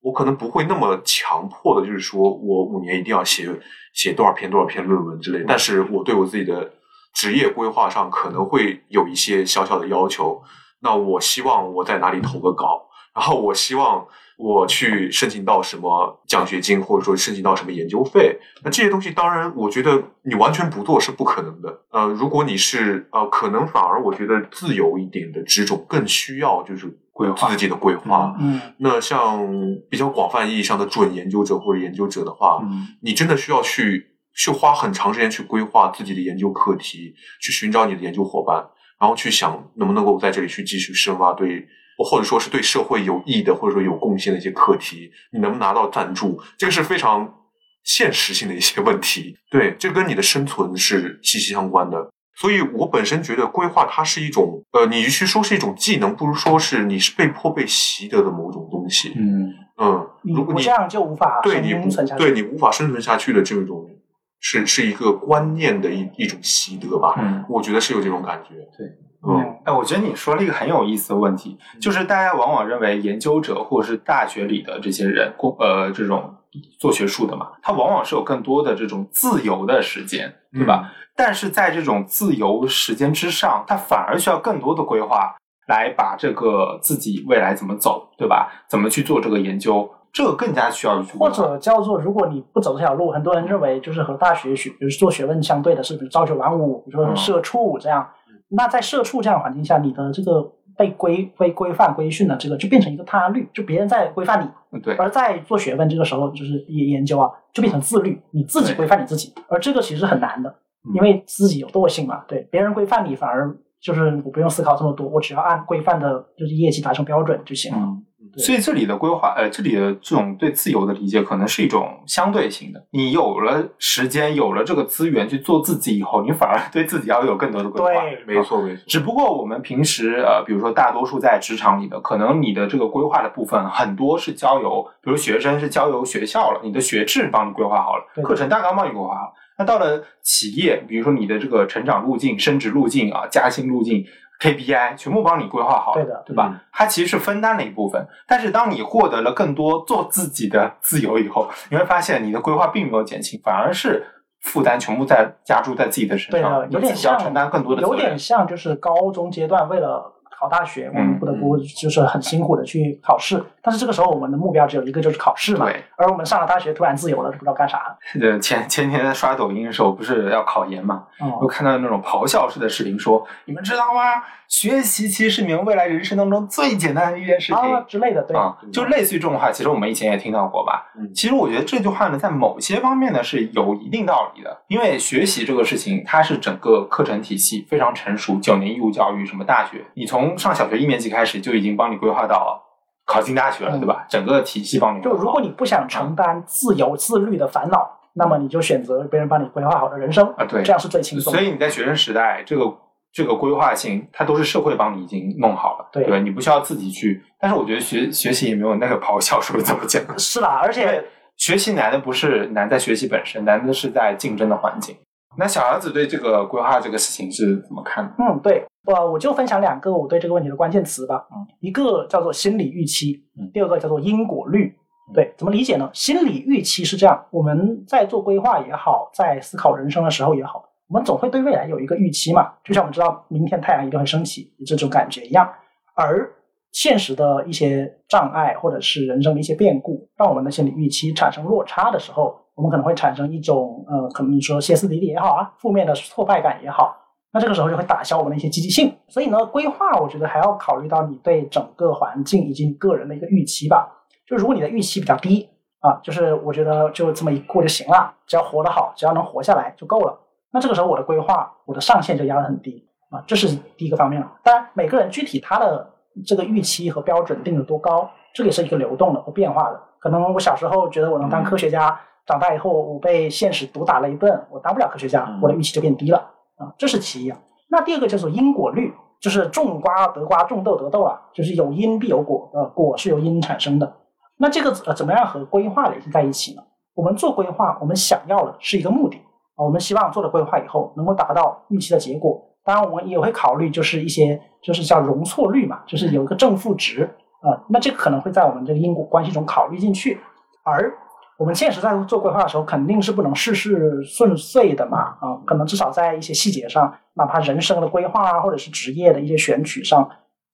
我可能不会那么强迫的，就是说我五年一定要写写多少篇多少篇论文之类。但是我对我自己的。职业规划上可能会有一些小小的要求，那我希望我在哪里投个稿，然后我希望我去申请到什么奖学金，或者说申请到什么研究费。那这些东西，当然，我觉得你完全不做是不可能的。呃，如果你是呃，可能反而我觉得自由一点的职种更需要就是规划自己的规划。嗯那像比较广泛意义上的准研究者或者研究者的话，嗯你真的需要去去花很长时间去规划自己的研究课题，去寻找你的研究伙伴，然后去想能不能够在这里去继续深挖对，或者说是对社会有益的，或者说有贡献的一些课题，你能不能拿到赞助，这个是非常现实性的一些问题。对，这跟你的生存是息息相关的。所以我本身觉得规划它是一种，呃，你与其说是一种技能，不如说是你是被迫被习得的某种东西。嗯嗯，如果你不这样就无法对你生存下去。对你无法生存下去的这种，是是一个观念的一一种习得吧。嗯。我觉得是有这种感觉。对，嗯，哎，我觉得你说了一个很有意思的问题，就是大家往往认为研究者或者是大学里的这些人，工呃这种做学术的嘛，他往往是有更多的这种自由的时间，对吧？但是在这种自由时间之上，他反而需要更多的规划，来把这个自己未来怎么走，对吧？怎么去做这个研究，这个更加需要去或者叫做，如果你不走这条路，很多人认为就是和大学学，比如做学问相对的是，比如朝九晚五，比如说嗯社畜这样。那在社畜这样的环境下，你的这个被规被规范规训的这个就变成一个他律，就别人在规范你，嗯对，而在做学问这个时候就是研研究啊，就变成自律，你自己规范你自己，而这个其实很难的，嗯因为自己有惰性嘛，对，别人规范你反而就是我不用思考这么多，我只要按规范的就是业绩达成标准就行了。所以这里的规划，呃，这里的这种对自由的理解，可能是一种相对性的。你有了时间，有了这个资源去做自己以后，你反而对自己要有更多的规划。对没错没错。只不过我们平时呃，比如说大多数在职场里的，可能你的这个规划的部分很多是交由，比如学生是交由学校了，你的学制帮你规划好了，课程大纲帮你规划好了。那到了企业，比如说你的这个成长路径、升职路径啊、加薪路径、KPI 全部帮你规划好了，对的对吧？嗯它其实是分担了一部分，但是当你获得了更多做自己的自由以后，你会发现你的规划并没有减轻，反而是负担全部在加注在自己的身对上，的，有点像承担更多的责有。点像就是高中阶段为了考大学，我嗯们不得不就是很辛苦的去考试，但是这个时候我们的目标只有一个，就是考试嘛。对，而我们上了大学，突然自由了，就不知道干啥 *laughs* 前前天在刷抖音的时候，不是要考研嘛？我嗯，看到那种咆哮式的视频说：“你们知道吗？学习其实是你们未来人生当中最简单的一件事情。啊之类的，对，啊，就类似于这种话，其实我们以前也听到过吧。嗯其实我觉得这句话呢，在某些方面呢是有一定道理的，因为学习这个事情，它是整个课程体系非常成熟，九年义务教育，什么大学，你从上小学一年级开始就已经帮你规划到考进大学了，嗯对吧？整个体系帮你。就如果你不想承担自由自律的烦恼，那么你就选择别人帮你规划好的人生啊，对，这样是最轻松的。所以你在学生时代，这个这个规划性，它都是社会帮你已经弄好了，对吧？你不需要自己去。但是我觉得学学习也没有那个咆哮说的这么简单。*laughs* 是啦，而且学习难的不是难在学习本身，难的是在竞争的环境。那小儿子对这个规划这个事情是怎么看的？嗯，对，我我就分享两个我对这个问题的关键词吧。嗯，一个叫做心理预期嗯，第二个叫做因果律嗯。对，怎么理解呢？心理预期是这样，我们在做规划也好，在思考人生的时候也好，我们总会对未来有一个预期嘛，就像我们知道明天太阳一定会升起这种感觉一样。而现实的一些障碍或者是人生的一些变故，让我们的心理预期产生落差的时候，我们可能会产生一种呃，可能你说歇斯底里也好啊，负面的挫败感也好，那这个时候就会打消我们的一些积极性。所以呢，规划我觉得还要考虑到你对整个环境以及你个人的一个预期吧。就如果你的预期比较低啊，就是我觉得就这么一过就行了，只要活得好，只要能活下来就够了。那这个时候我的规划，我的上限就压得很低啊，这是第一个方面了。当然，每个人具体他的这个预期和标准定的多高，这个也是一个流动的和变化的。可能我小时候觉得我能当科学家，长大以后我被现实毒打了一顿，我当不了科学家嗯，我的预期就变低了啊，这是其一啊。那第二个叫做因果律，就是种瓜得瓜，种豆得豆啊，就是有因必有果，呃，果是由因产生的。那这个呃怎么样和规划联系在一起呢？我们做规划，我们想要的是一个目的啊，我们希望做了规划以后能够达到预期的结果。当然，我们也会考虑就是一些就是叫容错率嘛，就是有一个正负值啊、那这个可能会在我们这个因果关系中考虑进去。而我们现实在做规划的时候，肯定是不能事事顺遂的嘛啊，可能至少在一些细节上，哪怕人生的规划啊，或者是职业的一些选取上，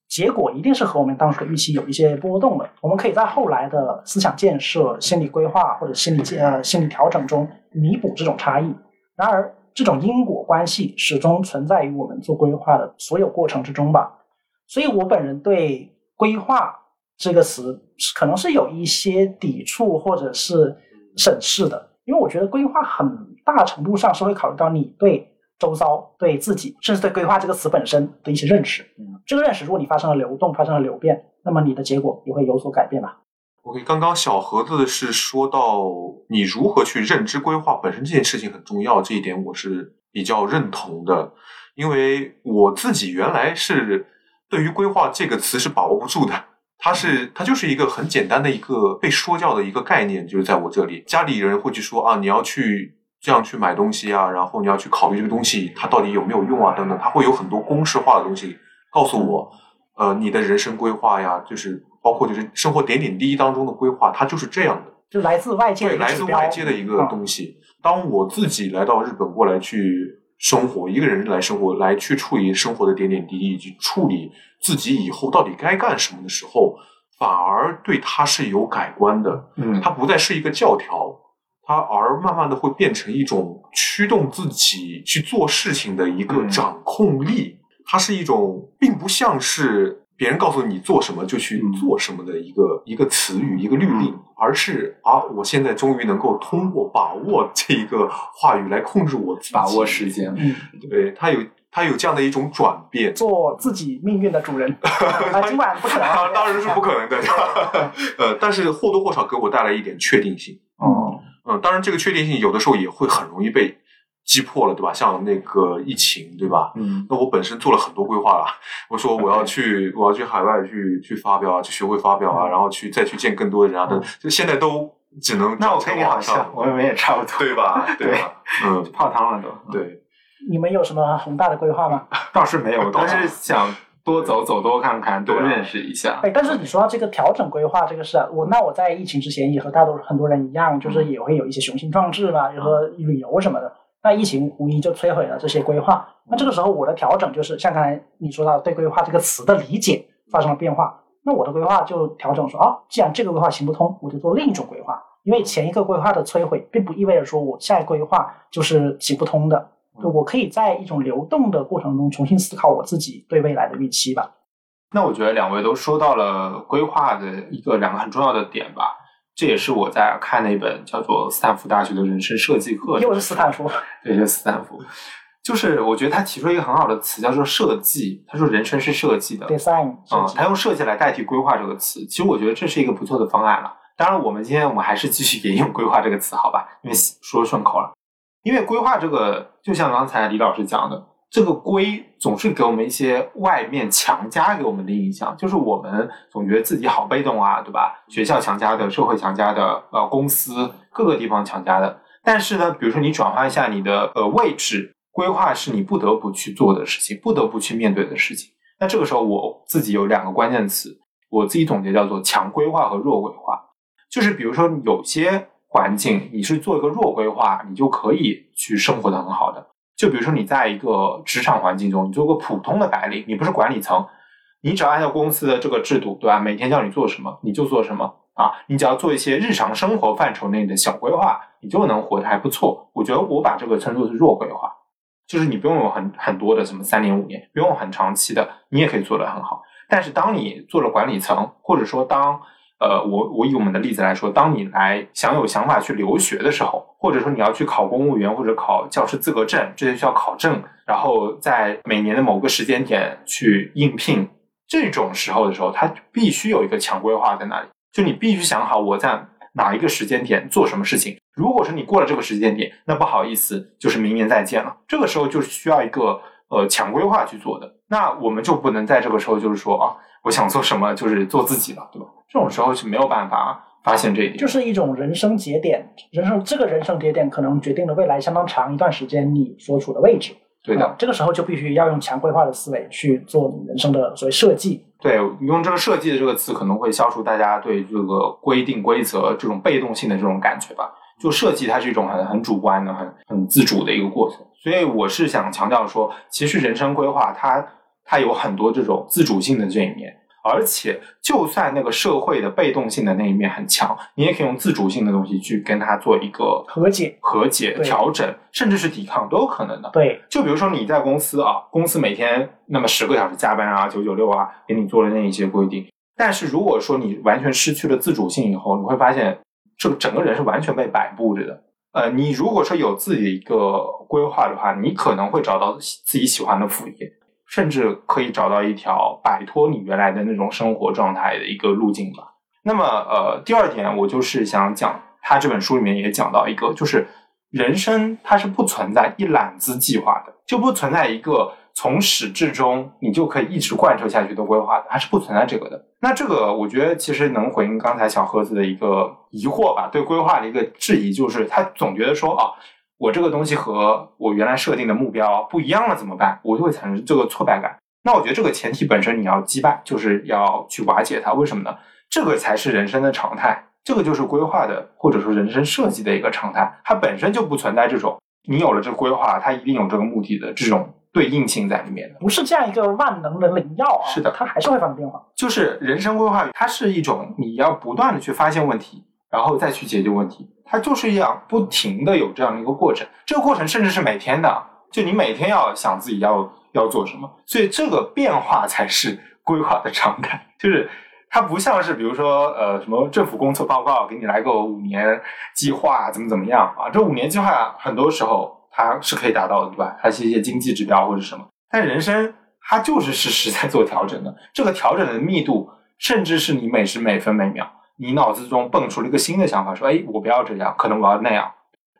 结果一定是和我们当时的预期有一些波动的。我们可以在后来的思想建设、心理规划或者心理建呃心理调整中弥补这种差异。然而，这种因果关系始终存在于我们做规划的所有过程之中吧。所以我本人对“规划”这个词可能是有一些抵触或者是审视的，因为我觉得规划很大程度上是会考虑到你对周遭、对自己，甚至对“规划”这个词本身的一些认识。嗯，这个认识，如果你发生了流动、发生了流变，那么你的结果也会有所改变吧。OK，刚刚小盒子是说到你如何去认知规划本身这件事情很重要，这一点我是比较认同的，因为我自己原来是对于规划这个词是把握不住的，它是它就是一个很简单的一个被说教的一个概念，就是在我这里，家里人会去说啊，你要去这样去买东西啊，然后你要去考虑这个东西它到底有没有用啊，等等，它会有很多公式化的东西告诉我，呃，你的人生规划呀，就是包括就是生活点点滴滴当中的规划，它就是这样的。就来自外界的对，来自外界的一个嗯东西。当我自己来到日本过来去生活，一个人来生活，来去处理生活的点点滴滴，以及处理自己以后到底该干什么的时候，反而对他是有改观的。嗯他不再是一个教条，他而慢慢的会变成一种驱动自己去做事情的一个嗯掌控力。它是一种，并不像是别人告诉你做什么就去嗯做什么的一个、一个词语、一个律令，而是啊，我现在终于能够通过把握这一个话语来控制我自己，把握时间。嗯，对，它有它有这样的一种转变。做自己命运的主人啊，尽管不可能啊，*laughs* 当然是不可能的 *laughs* *laughs* 呃，但是或多或少给我带来一点确定性。哦，嗯，当然这个确定性有的时候也会很容易被击破了，对吧？像那个疫情，对吧？嗯那我本身做了很多规划了，我说我要去，我要去海外去去发表啊，去学会发表啊，然后去再去见更多的人啊，等，就现在都只能那我跟你好网上像，我们也差不多，对吧？*laughs* 对吧？嗯，泡汤了都。对，你们有什么宏大的规划吗？*laughs* 倒是没有，倒但是想多走走，多看看，多认识一下。哎，但是你说到这个调整规划这个事啊，我那我在疫情之前也和大多很多人一样，就是也会有一些雄心壮志吧，也和旅游什么的。那疫情无疑就摧毁了这些规划。那这个时候我的调整就是像刚才你说到对规划这个词的理解发生了变化，那我的规划就调整说哦，既然这个规划行不通，我就做另一种规划。因为前一个规划的摧毁，并不意味着说我下一规划就是行不通的。就我可以在一种流动的过程中重新思考我自己对未来的预期吧。那我觉得两位都说到了规划的一个两个很重要的点吧，这也是我在看那本叫做斯坦福大学的人生设计课，又是斯坦福，对，就是斯坦福，就是我觉得他提出了一个很好的词叫做设计，他说人生是设计的，design 设嗯，他用设计来代替规划这个词，其实我觉得这是一个不错的方案了。当然，我们今天我们还是继续沿用规划这个词，好吧？因为说顺口了。因为规划这个，就像刚才李老师讲的，这个规总是给我们一些外面强加给我们的印象，就是我们总觉得自己好被动啊，对吧？学校强加的，社会强加的，呃，公司各个地方强加的。但是呢，比如说你转换一下你的呃位置，规划是你不得不去做的事情，不得不去面对的事情。那这个时候，我自己有两个关键词，我自己总结叫做强规划和弱规划。就是比如说有些环境你是做一个弱规划，你就可以去生活的很好的。就比如说你在一个职场环境中，你做个普通的白领，你不是管理层，你只要按照公司的这个制度，对吧？每天叫你做什么你就做什么啊，你只要做一些日常生活范畴内的小规划，你就能活得还不错。我觉得我把这个称作是弱规划，就是你不用有很很多的什么三年五年，不用很长期的，你也可以做得很好。但是当你做了管理层，或者说当呃，我我以我们的例子来说，当你来想有想法去留学的时候，或者说你要去考公务员或者考教师资格证，这些需要考证，然后在每年的某个时间点去应聘，这种时候的时候，它必须有一个强规划在那里，就你必须想好我在哪一个时间点做什么事情。如果说你过了这个时间点，那不好意思，就是明年再见了。这个时候就是需要一个呃强规划去做的。那我们就不能在这个时候就是说啊，我想做什么就是做自己了，对吧？这种时候是没有办法发现这一点。就是一种人生节点，人生这个人生节点可能决定了未来相当长一段时间你所处的位置。对的啊，这个时候就必须要用强规划的思维去做你人生的所谓设计。对，用这个“设计”的这个词，可能会消除大家对这个规定规则这种被动性的这种感觉吧。就设计，它是一种很很主观的、很很自主的一个过程。所以我是想强调说，其实人生规划它它有很多这种自主性的这一面。而且，就算那个社会的被动性的那一面很强，你也可以用自主性的东西去跟他做一个和解、和解、调整，甚至是抵抗都有可能的。对，就比如说你在公司啊，公司每天那么十个小时加班啊，九九六啊，给你做了那一些规定。但是如果说你完全失去了自主性以后，你会发现这个整个人是完全被摆布着的。呃，你如果说有自己的一个规划的话，你可能会找到自己喜欢的副业，甚至可以找到一条摆脱你原来的那种生活状态的一个路径吧。那么，呃，第二点，我就是想讲，他这本书里面也讲到一个，就是人生它是不存在一揽子计划的，就不存在一个从始至终你就可以一直贯彻下去的规划的，它是不存在这个的。那这个我觉得其实能回应刚才小盒子的一个疑惑吧，对规划的一个质疑，就是他总觉得说啊，我这个东西和我原来设定的目标不一样了怎么办？我就会产生这个挫败感。那我觉得这个前提本身你要击败，就是要去瓦解它。为什么呢？这个才是人生的常态，这个就是规划的或者说人生设计的一个常态。它本身就不存在这种你有了这个规划，它一定有这个目的的这种对应性在里面的。不是这样一个万能的灵药啊，是的它还是会发生变化。就是人生规划，它是一种你要不断的去发现问题，然后再去解决问题，它就是一样不停的有这样的一个过程。这个过程甚至是每天的，就你每天要想自己要要做什么，所以这个变化才是规划的常态。就是它不像是比如说呃什么政府工作报告给你来个五年计划怎么怎么样啊，这五年计划很多时候它是可以达到的，对吧？它是一些经济指标或者什么，但人生它就是实时在做调整的，这个调整的密度，甚至是你每时每分每秒，你脑子中蹦出了一个新的想法，说，哎，我不要这样，可能我要那样，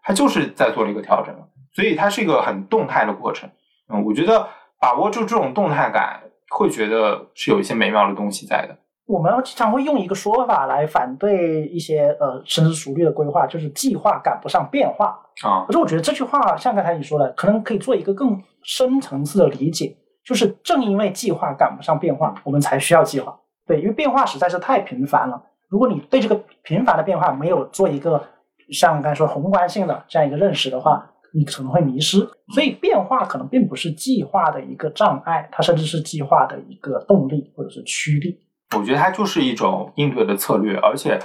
它就是在做了一个调整，所以它是一个很动态的过程。嗯，我觉得把握住这种动态感，会觉得是有一些美妙的东西在的。我们经常会用一个说法来反对一些呃深思熟虑的规划，就是计划赶不上变化。啊可是我觉得这句话像刚才你说的，可能可以做一个更深层次的理解，就是正因为计划赶不上变化，我们才需要计划。对，因为变化实在是太频繁了。如果你对这个频繁的变化没有做一个像刚才说宏观性的这样一个认识的话，你可能会迷失。所以变化可能并不是计划的一个障碍，它甚至是计划的一个动力或者是驱力。我觉得它就是一种应对的策略，而且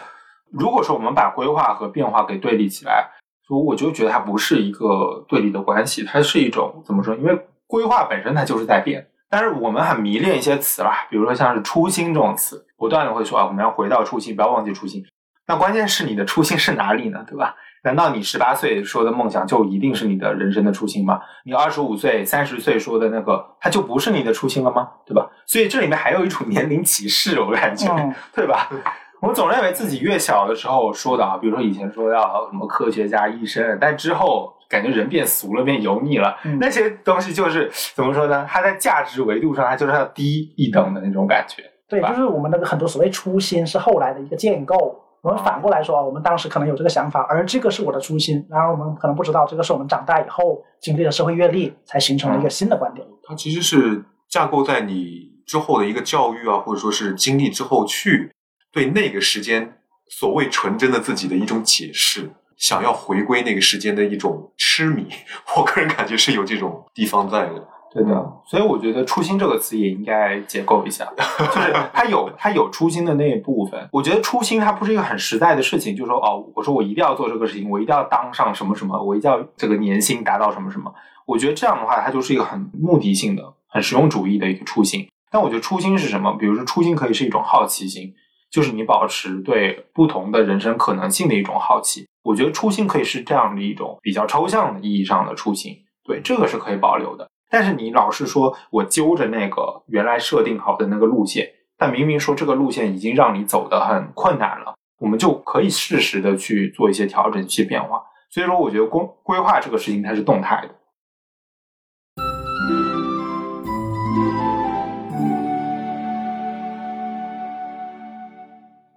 如果说我们把规划和变化给对立起来，所以我就觉得它不是一个对立的关系，它是一种怎么说？因为规划本身它就是在变，但是我们很迷恋一些词啦，比如说像是初心这种词，不断的会说啊，我们要回到初心，不要忘记初心。那关键是你的初心是哪里呢？对吧？难道你十八岁说的梦想就一定是你的人生的初心吗？你二十五岁、三十岁说的那个，它就不是你的初心了吗？对吧？所以这里面还有一种年龄歧视，我感觉，嗯对吧？我总认为自己越小的时候说的啊，比如说以前说要什么科学家、医生，但之后感觉人变俗了，变油腻了，嗯那些东西就是怎么说呢？它在价值维度上，它就是要低一等的那种感觉。对，就是我们那个很多所谓初心是后来的一个建构。我们反过来说啊，我们当时可能有这个想法，而这个是我的初心。然而我们可能不知道，这个是我们长大以后经历了社会阅历才形成了一个新的观点。它其实是架构在你之后的一个教育啊，或者说是经历之后去对那个时间所谓纯真的自己的一种解释，想要回归那个时间的一种痴迷。我个人感觉是有这种地方在的。对的，所以我觉得“初心”这个词也应该解构一下，*laughs* 就是它有它有初心的那一部分。我觉得初心它不是一个很实在的事情，就是说哦，我说我一定要做这个事情，我一定要当上什么什么，我一定要这个年薪达到什么什么。我觉得这样的话，它就是一个很目的性的、很实用主义的一个初心。但我觉得初心是什么？比如说初心可以是一种好奇心，就是你保持对不同的人生可能性的一种好奇。我觉得初心可以是这样的一种比较抽象的意义上的初心，对这个是可以保留的。但是你老是说我揪着那个原来设定好的那个路线，但明明说这个路线已经让你走得很困难了，我们就可以适时的去做一些调整、一些变化。所以说，我觉得规规划这个事情它是动态的。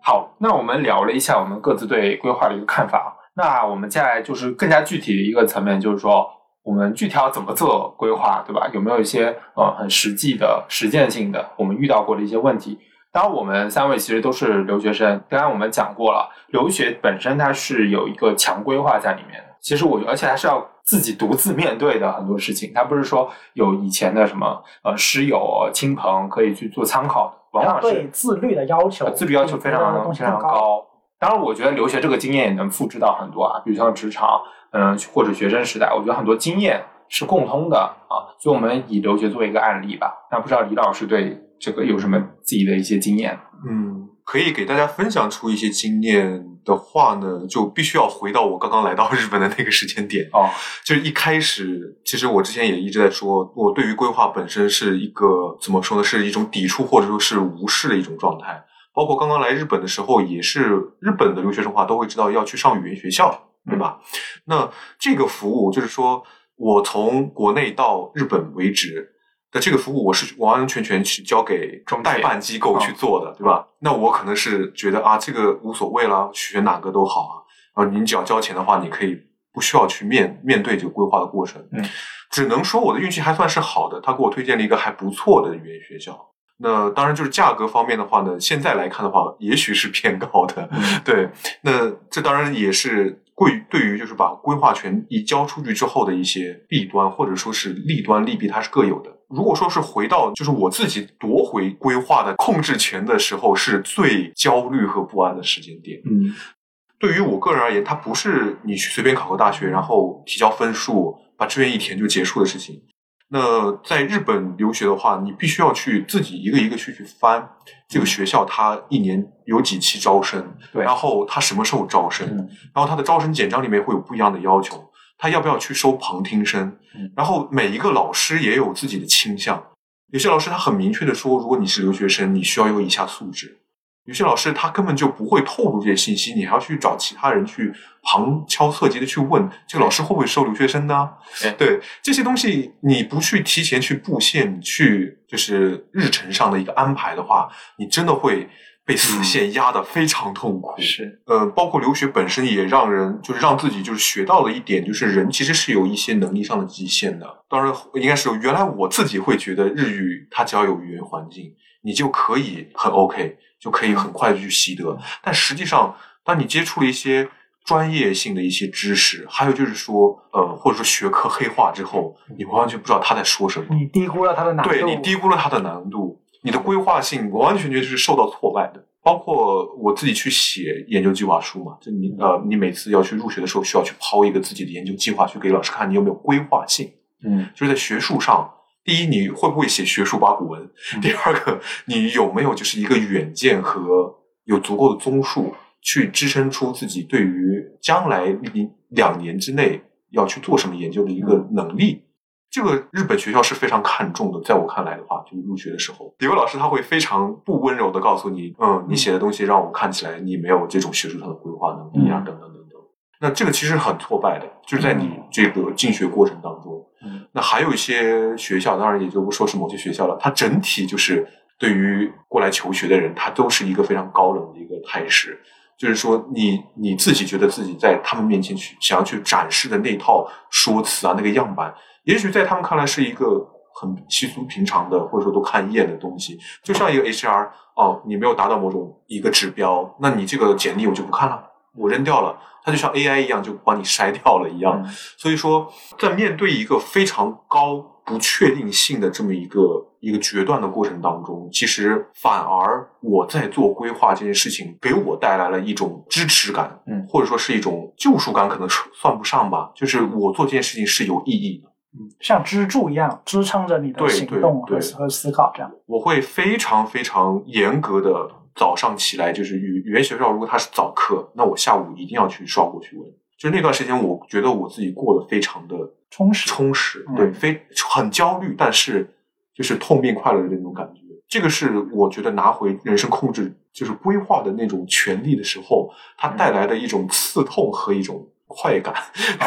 好，那我们聊了一下我们各自对规划的一个看法。那我们接下来就是更加具体的一个层面，就是说我们具体要怎么做规划，对吧？有没有一些呃很实际的、实践性的我们遇到过的一些问题？当然，我们三位其实都是留学生。刚刚我们讲过了，留学本身它是有一个强规划在里面的。其实我，而且还是要自己独自面对的很多事情。它不是说有以前的什么呃师友亲朋可以去做参考的，往往对是自律的要求，自律要求非常非常高。高。当然，我觉得留学这个经验也能复制到很多啊，比如像职场，嗯，或者学生时代，我觉得很多经验是共通的啊。所以，我们以留学作为一个案例吧。那不知道李老师对这个有什么自己的一些经验？嗯，可以给大家分享出一些经验的话呢，就必须要回到我刚刚来到日本的那个时间点。哦，就是一开始，其实我之前也一直在说，我对于规划本身是一个怎么说呢，是一种抵触或者说是无视的一种状态。包括刚刚来日本的时候，也是日本的留学生话都会知道要去上语言学校，对吧？那这个服务就是说我从国内到日本为止的这个服务，我是完完全全去交给中代办机构去做的，对吧？那我可能是觉得啊，这个无所谓了，选哪个都好啊。然后你只要交钱的话，你可以不需要去面面对这个规划的过程。嗯，只能说我的运气还算是好的，他给我推荐了一个还不错的语言学校。那当然，就是价格方面的话呢，现在来看的话，也许是偏高的。嗯对，那这当然也是贵于对于就是把规划权移交出去之后的一些弊端，或者说是利端利弊，它是各有的。如果说是回到就是我自己夺回规划的控制权的时候，是最焦虑和不安的时间点。嗯。对于我个人而言，它不是你去随便考个大学，然后提交分数，把志愿一填就结束的事情。那在日本留学的话，你必须要去自己一个一个去去翻。这个学校，它一年有几期招生，对。然后它什么时候招生，嗯。然后它的招生简章里面会有不一样的要求，他要不要去收旁听生嗯，然后每一个老师也有自己的倾向，有些老师他很明确的说，如果你是留学生，你需要有以下素质。有些老师他根本就不会透露这些信息，你还要去找其他人去旁敲侧击的去问这个老师会不会收留学生呢？对对这些东西，你不去提前去布线，去就是日程上的一个安排的话，你真的会被死线压得非常痛苦。是呃，包括留学本身也让人就是让自己就是学到了一点，就是人其实是有一些能力上的极限的。当然，应该是有原来我自己会觉得日语它只要有语言环境，你就可以很 OK，就可以很快的去习得。但实际上，当你接触了一些专业性的一些知识，还有就是说呃，或者说学科黑化之后，你完全不知道他在说什么。你低估了他的难度，对你低估了他的难度，你的规划性完完全全就是受到挫败的。包括我自己去写研究计划书嘛，就你呃，你每次要去入学的时候，需要去抛一个自己的研究计划去给老师看，你有没有规划性。嗯就是在学术上，第一，你会不会写学术八股文？嗯第二个，你有没有就是一个远见和有足够的综述，去支撑出自己对于将来你两年之内要去做什么研究的一个能力。这个日本学校是非常看重的，在我看来的话，就是入学的时候，有位老师他会非常不温柔的告诉你，嗯，你写的东西让我看起来你没有这种学术上的规划能力啊，嗯等等等等。那这个其实很挫败的，就是在你这个进学过程当中。嗯那还有一些学校，当然也就不说是某些学校了，它整体就是对于过来求学的人，它都是一个非常高冷的一个态势。就是说你，你自己觉得自己在他们面前去想要去展示的那套说辞啊，那个样板，也许在他们看来是一个很稀疏平常的，或者说都看厌的东西。就像一个 HR，哦，你没有达到某种一个指标，那你这个简历我就不看了，我扔掉了。它就像 AI 一样，就帮你筛掉了一样。嗯所以说，在面对一个非常高不确定性的这么一个一个决断的过程当中，其实反而我在做规划这件事情，给我带来了一种支持感，嗯或者说是一种救赎感，可能算不上吧。就是我做这件事情是有意义的，像支柱一样支撑着你的行动和思考，这样。我会非常非常严格的早上起来，就是语语言学校如果它是早课，那我下午一定要去刷过去问。就那段时间，我觉得我自己过得非常的充实充实，嗯对，非很焦虑，但是就是痛并快乐的那种感觉。这个是我觉得拿回人生控制，就是规划的那种权利的时候，它带来的一种刺痛和一种快感。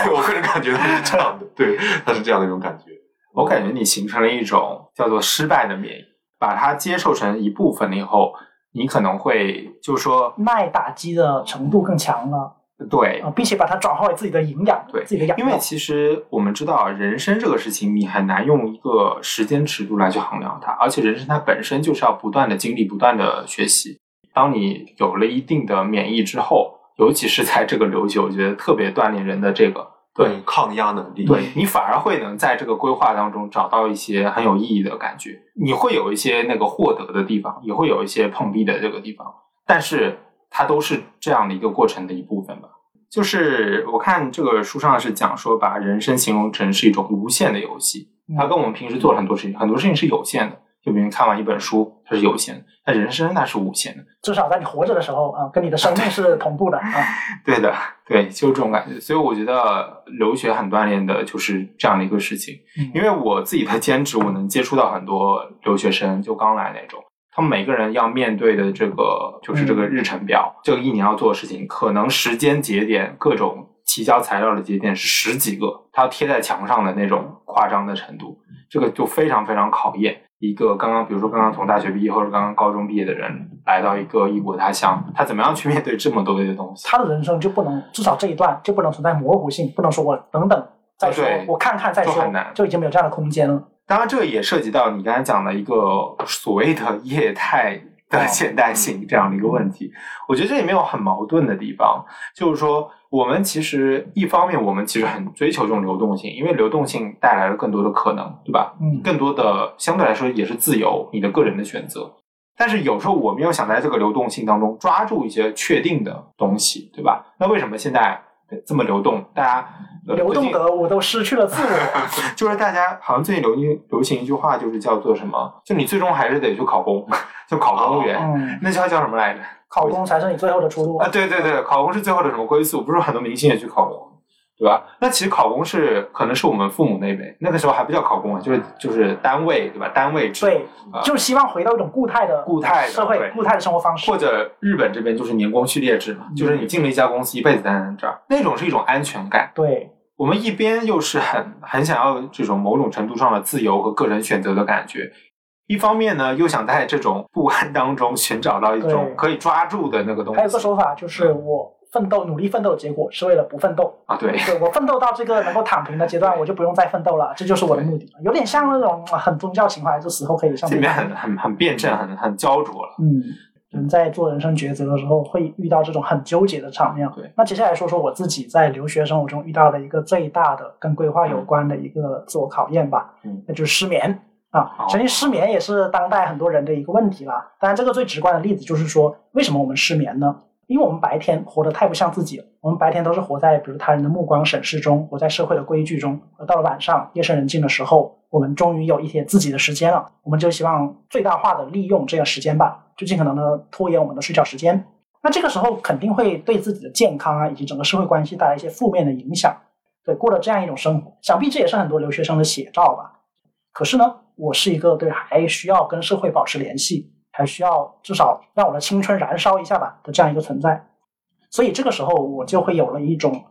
对 *laughs* 我个人感觉它是这样的，*laughs* 对，它是这样的一种感觉。我感觉你形成了一种叫做失败的免疫，把它接受成一部分了以后，你可能会就是说，耐打击的程度更强了对啊，并且把它转化为自己的营养，对自己的养。因为其实我们知道啊，人生这个事情你很难用一个时间尺度来去衡量它，而且人生它本身就是要不断的经历、不断的学习。当你有了一定的免疫之后，尤其是在这个留学，我觉得特别锻炼人的这个对抗压能力，对 *laughs* 你反而会能在这个规划当中找到一些很有意义的感觉。你会有一些那个获得的地方，也会有一些碰壁的这个地方，但是它都是这样的一个过程的一部分吧。就是我看这个书上是讲说，把人生形容成是一种无限的游戏，它跟我们平时做了很多事情，很多事情是有限的。就比如看完一本书，它是有限的，但人生它是无限的。至少在你活着的时候啊，跟你的生命是同步的啊。*laughs* 对的，对，就是这种感觉。所以我觉得留学很锻炼的，就是这样的一个事情。因为我自己的兼职，我能接触到很多留学生，就刚来那种，他们每个人要面对的这个就是这个日程表，这个一年要做的事情，可能时间节点各种提交材料的节点是十几个，它要贴在墙上的那种夸张的程度，这个就非常非常考验。一个刚刚，比如说刚刚从大学毕业或者刚刚高中毕业的人，来到一个异国他乡，他怎么样去面对这么多的东西？他的人生就不能，至少这一段就不能存在模糊性，不能说我等等再说，我看看再说，就已经没有这样的空间了。当然，这个也涉及到你刚才讲的一个所谓的业态。的现代性这样的一个问题，我觉得这里面有很矛盾的地方，就是说，我们其实一方面我们其实很追求这种流动性，因为流动性带来了更多的可能，对吧？嗯，更多的相对来说也是自由，你的个人的选择。但是有时候我们又想在这个流动性当中抓住一些确定的东西，对吧？那为什么现在这么流动？大家流动得我都失去了自我，*laughs* 就是大家好像最近流行流行一句话，就是叫做什么？就你最终还是得去考公。就考公务员，那句话叫什么来着？考公才是你最后的出路啊！对对对，考公是最后的什么归宿？不是很多明星也去考公，对吧？那其实考公是可能是我们父母那辈那个时候还不叫考公啊，就是就是单位对吧？单位制对，就希望回到一种固态的固态社会、固态的生活方式。或者日本这边就是年功序列制嘛，就是你进了一家公司，一辈子待在这儿，那种是一种安全感。对我们一边又是很很想要这种某种程度上的自由和个人选择的感觉。一方面呢，又想在这种不安当中寻找到一种可以抓住的那个东西。还有个说法就是，我奋斗、努力奋斗的结果是为了不奋斗啊。对，对我奋斗到这个能够躺平的阶段，我就不用再奋斗了，这就是我的目的。有点像那种很宗教情怀，就死后可以上。这里面很很很辩证，很很焦灼了。嗯，人在做人生抉择的时候，会遇到这种很纠结的场面。对，那接下来说说我自己在留学生活中遇到的一个最大的跟规划有关的一个自我考验吧。嗯，那就是失眠。啊，相信失眠也是当代很多人的一个问题了。当然，这个最直观的例子就是说，为什么我们失眠呢？因为我们白天活得太不像自己了。我们白天都是活在比如他人的目光审视中，活在社会的规矩中。而到了晚上，夜深人静的时候，我们终于有一些自己的时间了。我们就希望最大化的利用这个时间吧，就尽可能的拖延我们的睡觉时间。那这个时候肯定会对自己的健康啊，以及整个社会关系带来一些负面的影响。对，过了这样一种生活，想必这也是很多留学生的写照吧。可是呢？我是一个对还需要跟社会保持联系，还需要至少让我的青春燃烧一下吧的这样一个存在，所以这个时候我就会有了一种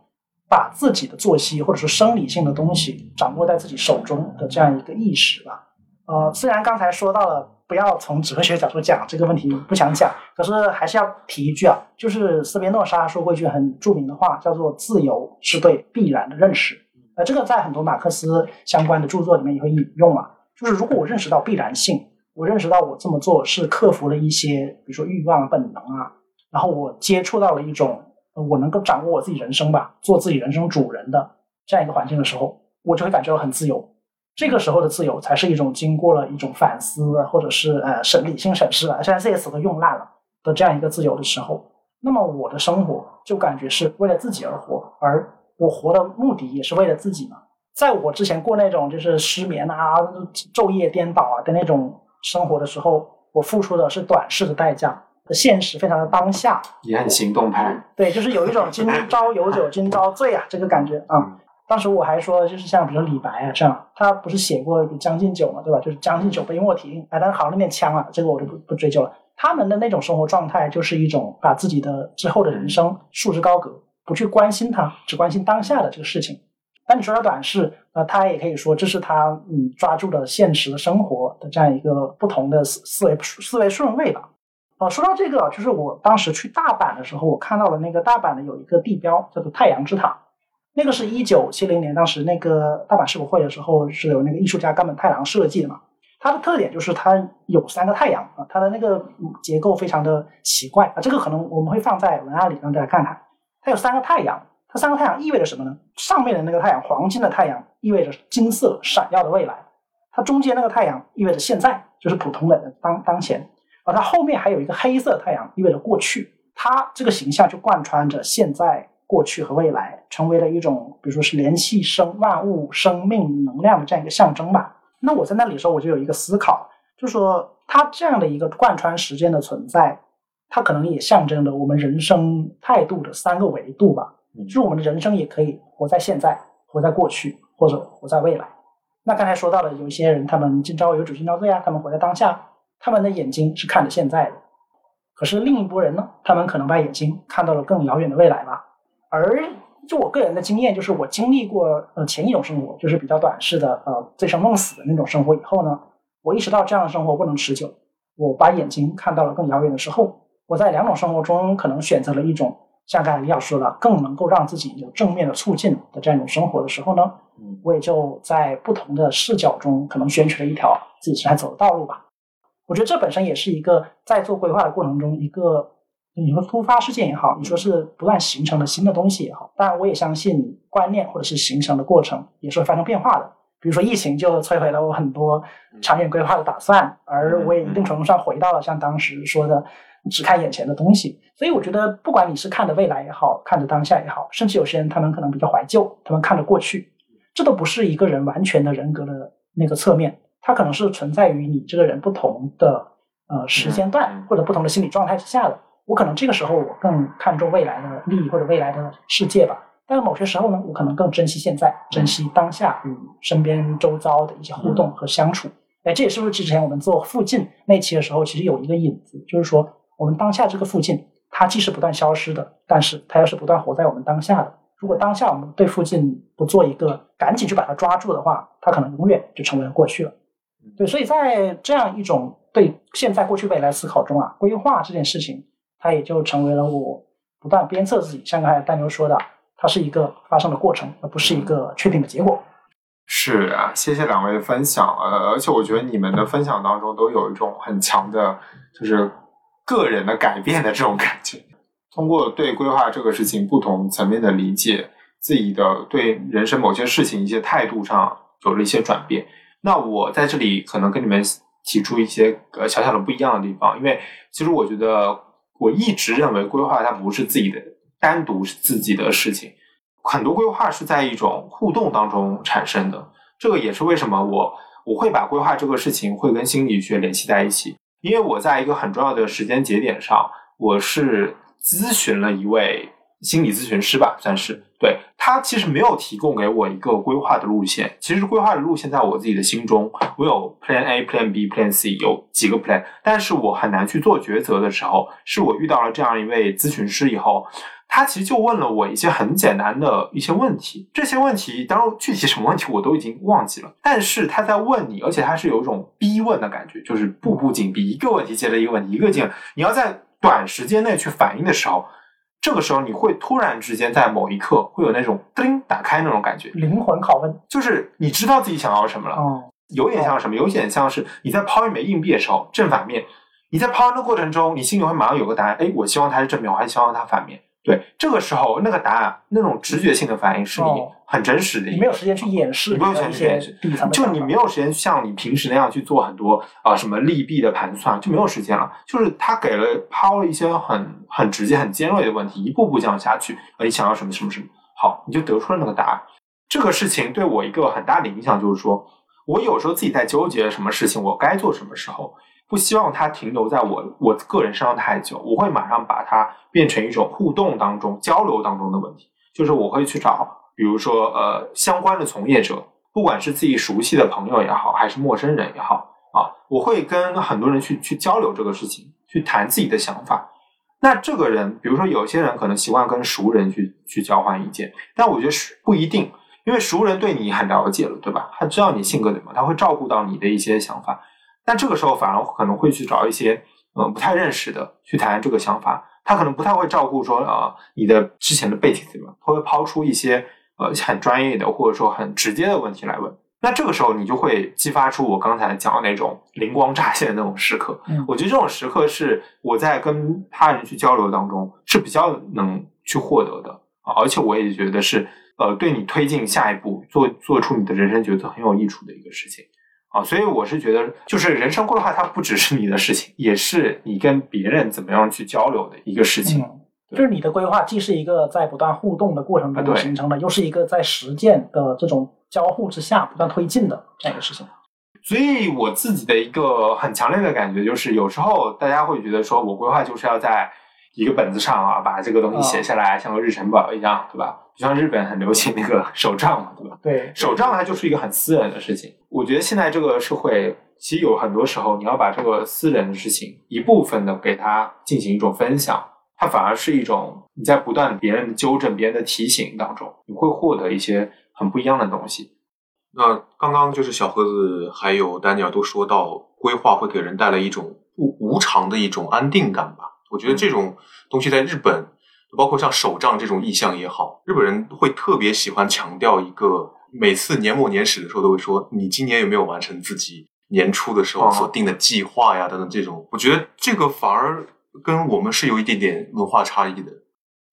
把自己的作息或者是生理性的东西掌握在自己手中的这样一个意识吧。呃，虽然刚才说到了不要从哲学角度讲这个问题，不想讲，可是还是要提一句啊，就是斯宾诺莎说过一句很著名的话，叫做“自由是对必然的认识”。呃，这个在很多马克思相关的著作里面也会引用啊。就是如果我认识到必然性，我认识到我这么做是克服了一些，比如说欲望本能啊，然后我接触到了一种我能够掌握我自己人生吧，做自己人生主人的这样一个环境的时候，我就会感觉到很自由。这个时候的自由才是一种经过了一种反思或者是呃审理性审视了，现在这些词都用烂了的这样一个自由的时候，那么我的生活就感觉是为了自己而活，而我活的目的也是为了自己嘛。在我之前过那种就是失眠啊、昼夜颠倒啊的那种生活的时候，我付出的是短视的代价，现实非常的当下，也很行动派。对，就是有一种今朝有酒今朝醉啊这个感觉啊。*laughs* 当时我还说，就是像比如李白啊这样，他不是写过《将进酒》嘛，对吧？就是将进酒，杯莫停。哎，但是好那面腔啊，这个我就不不追究了。他们的那种生活状态，就是一种把自己的之后的人生束之高阁，不去关心他，只关心当下的这个事情。但你说他短视，那他也可以说这是他嗯抓住了现实的生活的这样一个不同的思思维思维顺位吧。哦，说到这个，就是我当时去大阪的时候，我看到了那个大阪的有一个地标叫做太阳之塔，那个是一九七零年当时那个大阪世博会的时候是有那个艺术家冈本太郎设计的嘛。它的特点就是它有三个太阳啊，它的那个结构非常的奇怪啊，这个可能我们会放在文案里让大家看看。它有三个太阳。这三个太阳意味着什么呢？上面的那个太阳，黄金的太阳，意味着金色闪耀的未来；它中间那个太阳意味着现在，就是普通的当当前；而它后面还有一个黑色太阳，意味着过去。它这个形象就贯穿着现在、过去和未来，成为了一种，比如说是联系生万物、生命能量的这样一个象征吧。那我在那里的时候，我就有一个思考，就说，它这样的一个贯穿时间的存在，它可能也象征着我们人生态度的三个维度吧。就是我们的人生也可以活在现在，活在过去，或者活在未来。那刚才说到的，有一些人，他们今朝有酒今朝醉啊，他们活在当下，他们的眼睛是看着现在的。可是另一波人呢，他们可能把眼睛看到了更遥远的未来吧。而就我个人的经验，就是我经历过呃前一种生活，就是比较短视的呃醉生梦死的那种生活以后呢，我意识到这样的生活不能持久。我把眼睛看到了更遥远的时候，我在两种生活中可能选择了一种。像刚才李老师说的，更能够让自己有正面的促进的这样一种生活的时候呢，我也就在不同的视角中，可能选取了一条自己来走的道路吧。我觉得这本身也是一个在做规划的过程中，一个你说突发事件也好，你说是不断形成的新的东西也好，当然我也相信观念或者是形成的过程也是会发生变化的。比如说疫情就摧毁了我很多长远规划的打算，而我也一定程度上回到了像当时说的。只看眼前的东西，所以我觉得，不管你是看着未来也好，看着当下也好，甚至有些人他们可能比较怀旧，他们看着过去，这都不是一个人完全的人格的那个侧面，它可能是存在于你这个人不同的呃时间段或者不同的心理状态之下的。我可能这个时候我更看重未来的利益或者未来的世界吧，但是某些时候呢，我可能更珍惜现在，珍惜当下与身边周遭的一些互动和相处。哎，这也是不是之前我们做附近那期的时候，其实有一个引子，就是说。我们当下这个附近，它既是不断消失的，但是它又是不断活在我们当下的。如果当下我们对附近不做一个赶紧去把它抓住的话，它可能永远就成为了过去了。对，所以在这样一种对现在、过去、未来思考中啊，规划这件事情，它也就成为了我不断鞭策自己。像刚才丹牛说的，它是一个发生的过程，而不是一个确定的结果。是啊，谢谢两位分享。呃，而且我觉得你们的分享当中都有一种很强的，就是。个人的改变的这种感觉，通过对规划这个事情不同层面的理解，自己的对人生某些事情一些态度上有了一些转变。那我在这里可能跟你们提出一些呃小小的不一样的地方，因为其实我觉得我一直认为规划它不是自己的单独自己的事情，很多规划是在一种互动当中产生的。这个也是为什么我我会把规划这个事情会跟心理学联系在一起。因为我在一个很重要的时间节点上，我是咨询了一位心理咨询师吧，算是对他其实没有提供给我一个规划的路线。其实规划的路线在我自己的心中，我有 Plan A、Plan B、Plan C，有几个 Plan，但是我很难去做抉择的时候，是我遇到了这样一位咨询师以后。他其实就问了我一些很简单的一些问题，这些问题当然具体什么问题我都已经忘记了，但是他在问你，而且他是有一种逼问的感觉，就是步步紧逼，一个问题接着一个问题，一个劲，你要在短时间内去反应的时候，这个时候你会突然之间在某一刻会有那种叮打开那种感觉，灵魂拷问，就是你知道自己想要什么了，有点像什么，有点像是你在抛一枚硬币的时候，正反面，你在抛的过程中，你心里会马上有个答案，哎，我希望它是正面，我还希望它反面。对，这个时候那个答案，那种直觉性的反应是你很真实的。你没有时间去掩饰，你没有时间去掩饰，就你没有时间像你平时那样去做很多啊什么利弊的盘算，就没有时间了。就是他给了抛了一些很很直接、很尖锐的问题，一步步这样下去，你想要什么什么什么，好，你就得出了那个答案。这个事情对我一个很大的影响就是说，我有时候自己在纠结什么事情，我该做什么时候。不希望它停留在我我个人身上太久，我会马上把它变成一种互动当中、交流当中的问题。就是我会去找，比如说呃相关的从业者，不管是自己熟悉的朋友也好，还是陌生人也好啊，我会跟很多人去去交流这个事情，去谈自己的想法。那这个人，比如说有些人可能习惯跟熟人去去交换意见，但我觉得是不一定，因为熟人对你很了解了，对吧？他知道你性格怎么，他会照顾到你的一些想法。但这个时候反而可能会去找一些嗯不太认识的去谈这个想法，他可能不太会照顾说啊你的之前的背景怎么，他会抛出一些呃很专业的或者说很直接的问题来问。那这个时候你就会激发出我刚才讲的那种灵光乍现的那种时刻。嗯，我觉得这种时刻是我在跟他人去交流当中是比较能去获得的啊，而且我也觉得是呃对你推进下一步做做出你的人生决策很有益处的一个事情啊，所以我是觉得就是人生规划它不只是你的事情，也是你跟别人怎么样去交流的一个事情。嗯，就是你的规划既是一个在不断互动的过程中形成的，又是一个在实践的这种交互之下不断推进的这样一个事情。所以我自己的一个很强烈的感觉就是，有时候大家会觉得说，我规划就是要在一个本子上啊，把这个东西写下来，像个日程表一样，对吧？就像日本很流行那个手账嘛，对吧？对，手账它就是一个很私人的事情。我觉得现在这个社会，其实有很多时候，你要把这个私人的事情一部分的给它进行一种分享，它反而是一种你在不断别人的纠正、别人的提醒当中，你会获得一些很不一样的东西。那刚刚就是小盒子还有丹尼尔都说到，规划会给人带来一种不无常的一种安定感吧。我觉得这种东西在日本，包括像手账这种意象也好，日本人会特别喜欢强调一个，每次年末年始的时候都会说，你今年有没有完成自己年初的时候哦所定的计划呀等等这种。我觉得这个反而跟我们是有一点点文化差异的。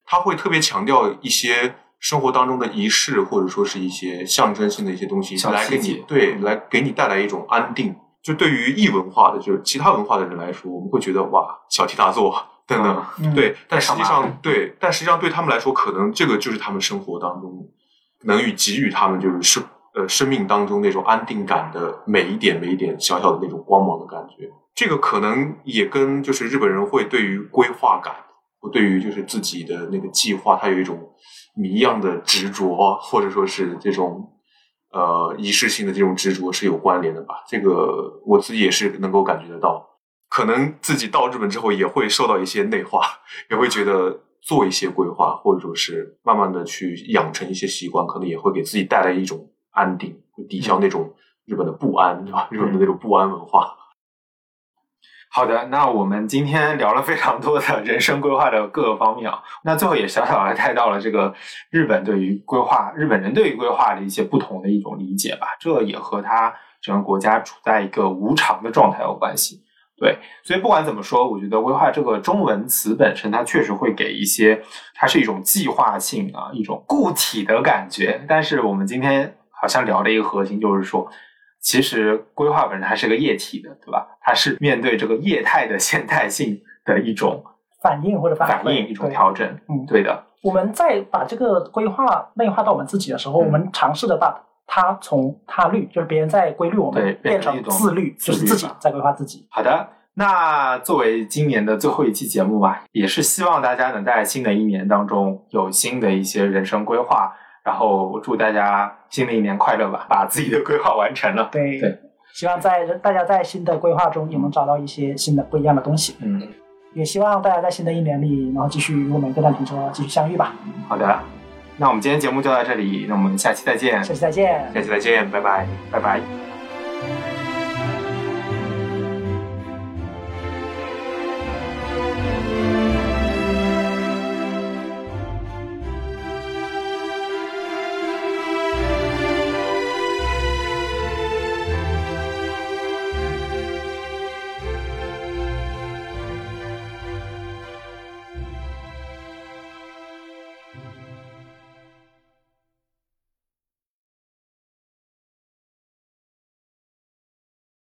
他会特别强调一些生活当中的仪式，或者说是一些象征性的一些东西，来给你对来给你带来一种安定。就对于异文化的，就是其他文化的人来说，我们会觉得哇小题大做等等，嗯对。但实际上对，但实际上对他们来说，可能这个就是他们生活当中能与给予他们就是生呃生命当中那种安定感的每一点每一点小小的那种光芒的感觉。这个可能也跟就是日本人会对于规划感，或对于就是自己的那个计划，他有一种谜一样的执着，或者说是这种呃仪式性的这种执着是有关联的吧。这个我自己也是能够感觉得到。可能自己到日本之后也会受到一些内化，也会觉得做一些规划，或者说是慢慢的去养成一些习惯，可能也会给自己带来一种安定，会抵消那种日本的不安，对吧？日本的那种不安文化。好的，那我们今天聊了非常多的人生规划的各个方面啊，那最后也小小的带到了这个日本对于规划，日本人对于规划的一些不同的一种理解吧，这也和他整个国家处在一个无常的状态有关系。对，所以不管怎么说，我觉得规划这个中文词本身，它确实会给一些，它是一种计划性啊，一种固体的感觉。但是我们今天好像聊的一个核心就是说，其实规划本身它是个液体的，对吧？它是面对这个液态的现代性的一种反应或者反应，一种调整。嗯对的，我们在把这个规划内化到我们自己的时候，嗯我们尝试的把它从他律，就是别人在规律我们，变成一种自律，就是自己在规划自己。好的，那作为今年的最后一期节目吧，也是希望大家能在新的一年当中有新的一些人生规划，然后祝大家新的一年快乐吧，*laughs* 把自己的规划完成了。对对希望在大家在新的规划中也能找到一些新的不一样的东西，嗯，也希望大家在新的一年里，然后继续与我们各站停车继续相遇吧。好的，那我们今天节目就到这里，那我们下期再见，下期再见。下期再见，拜拜。拜拜。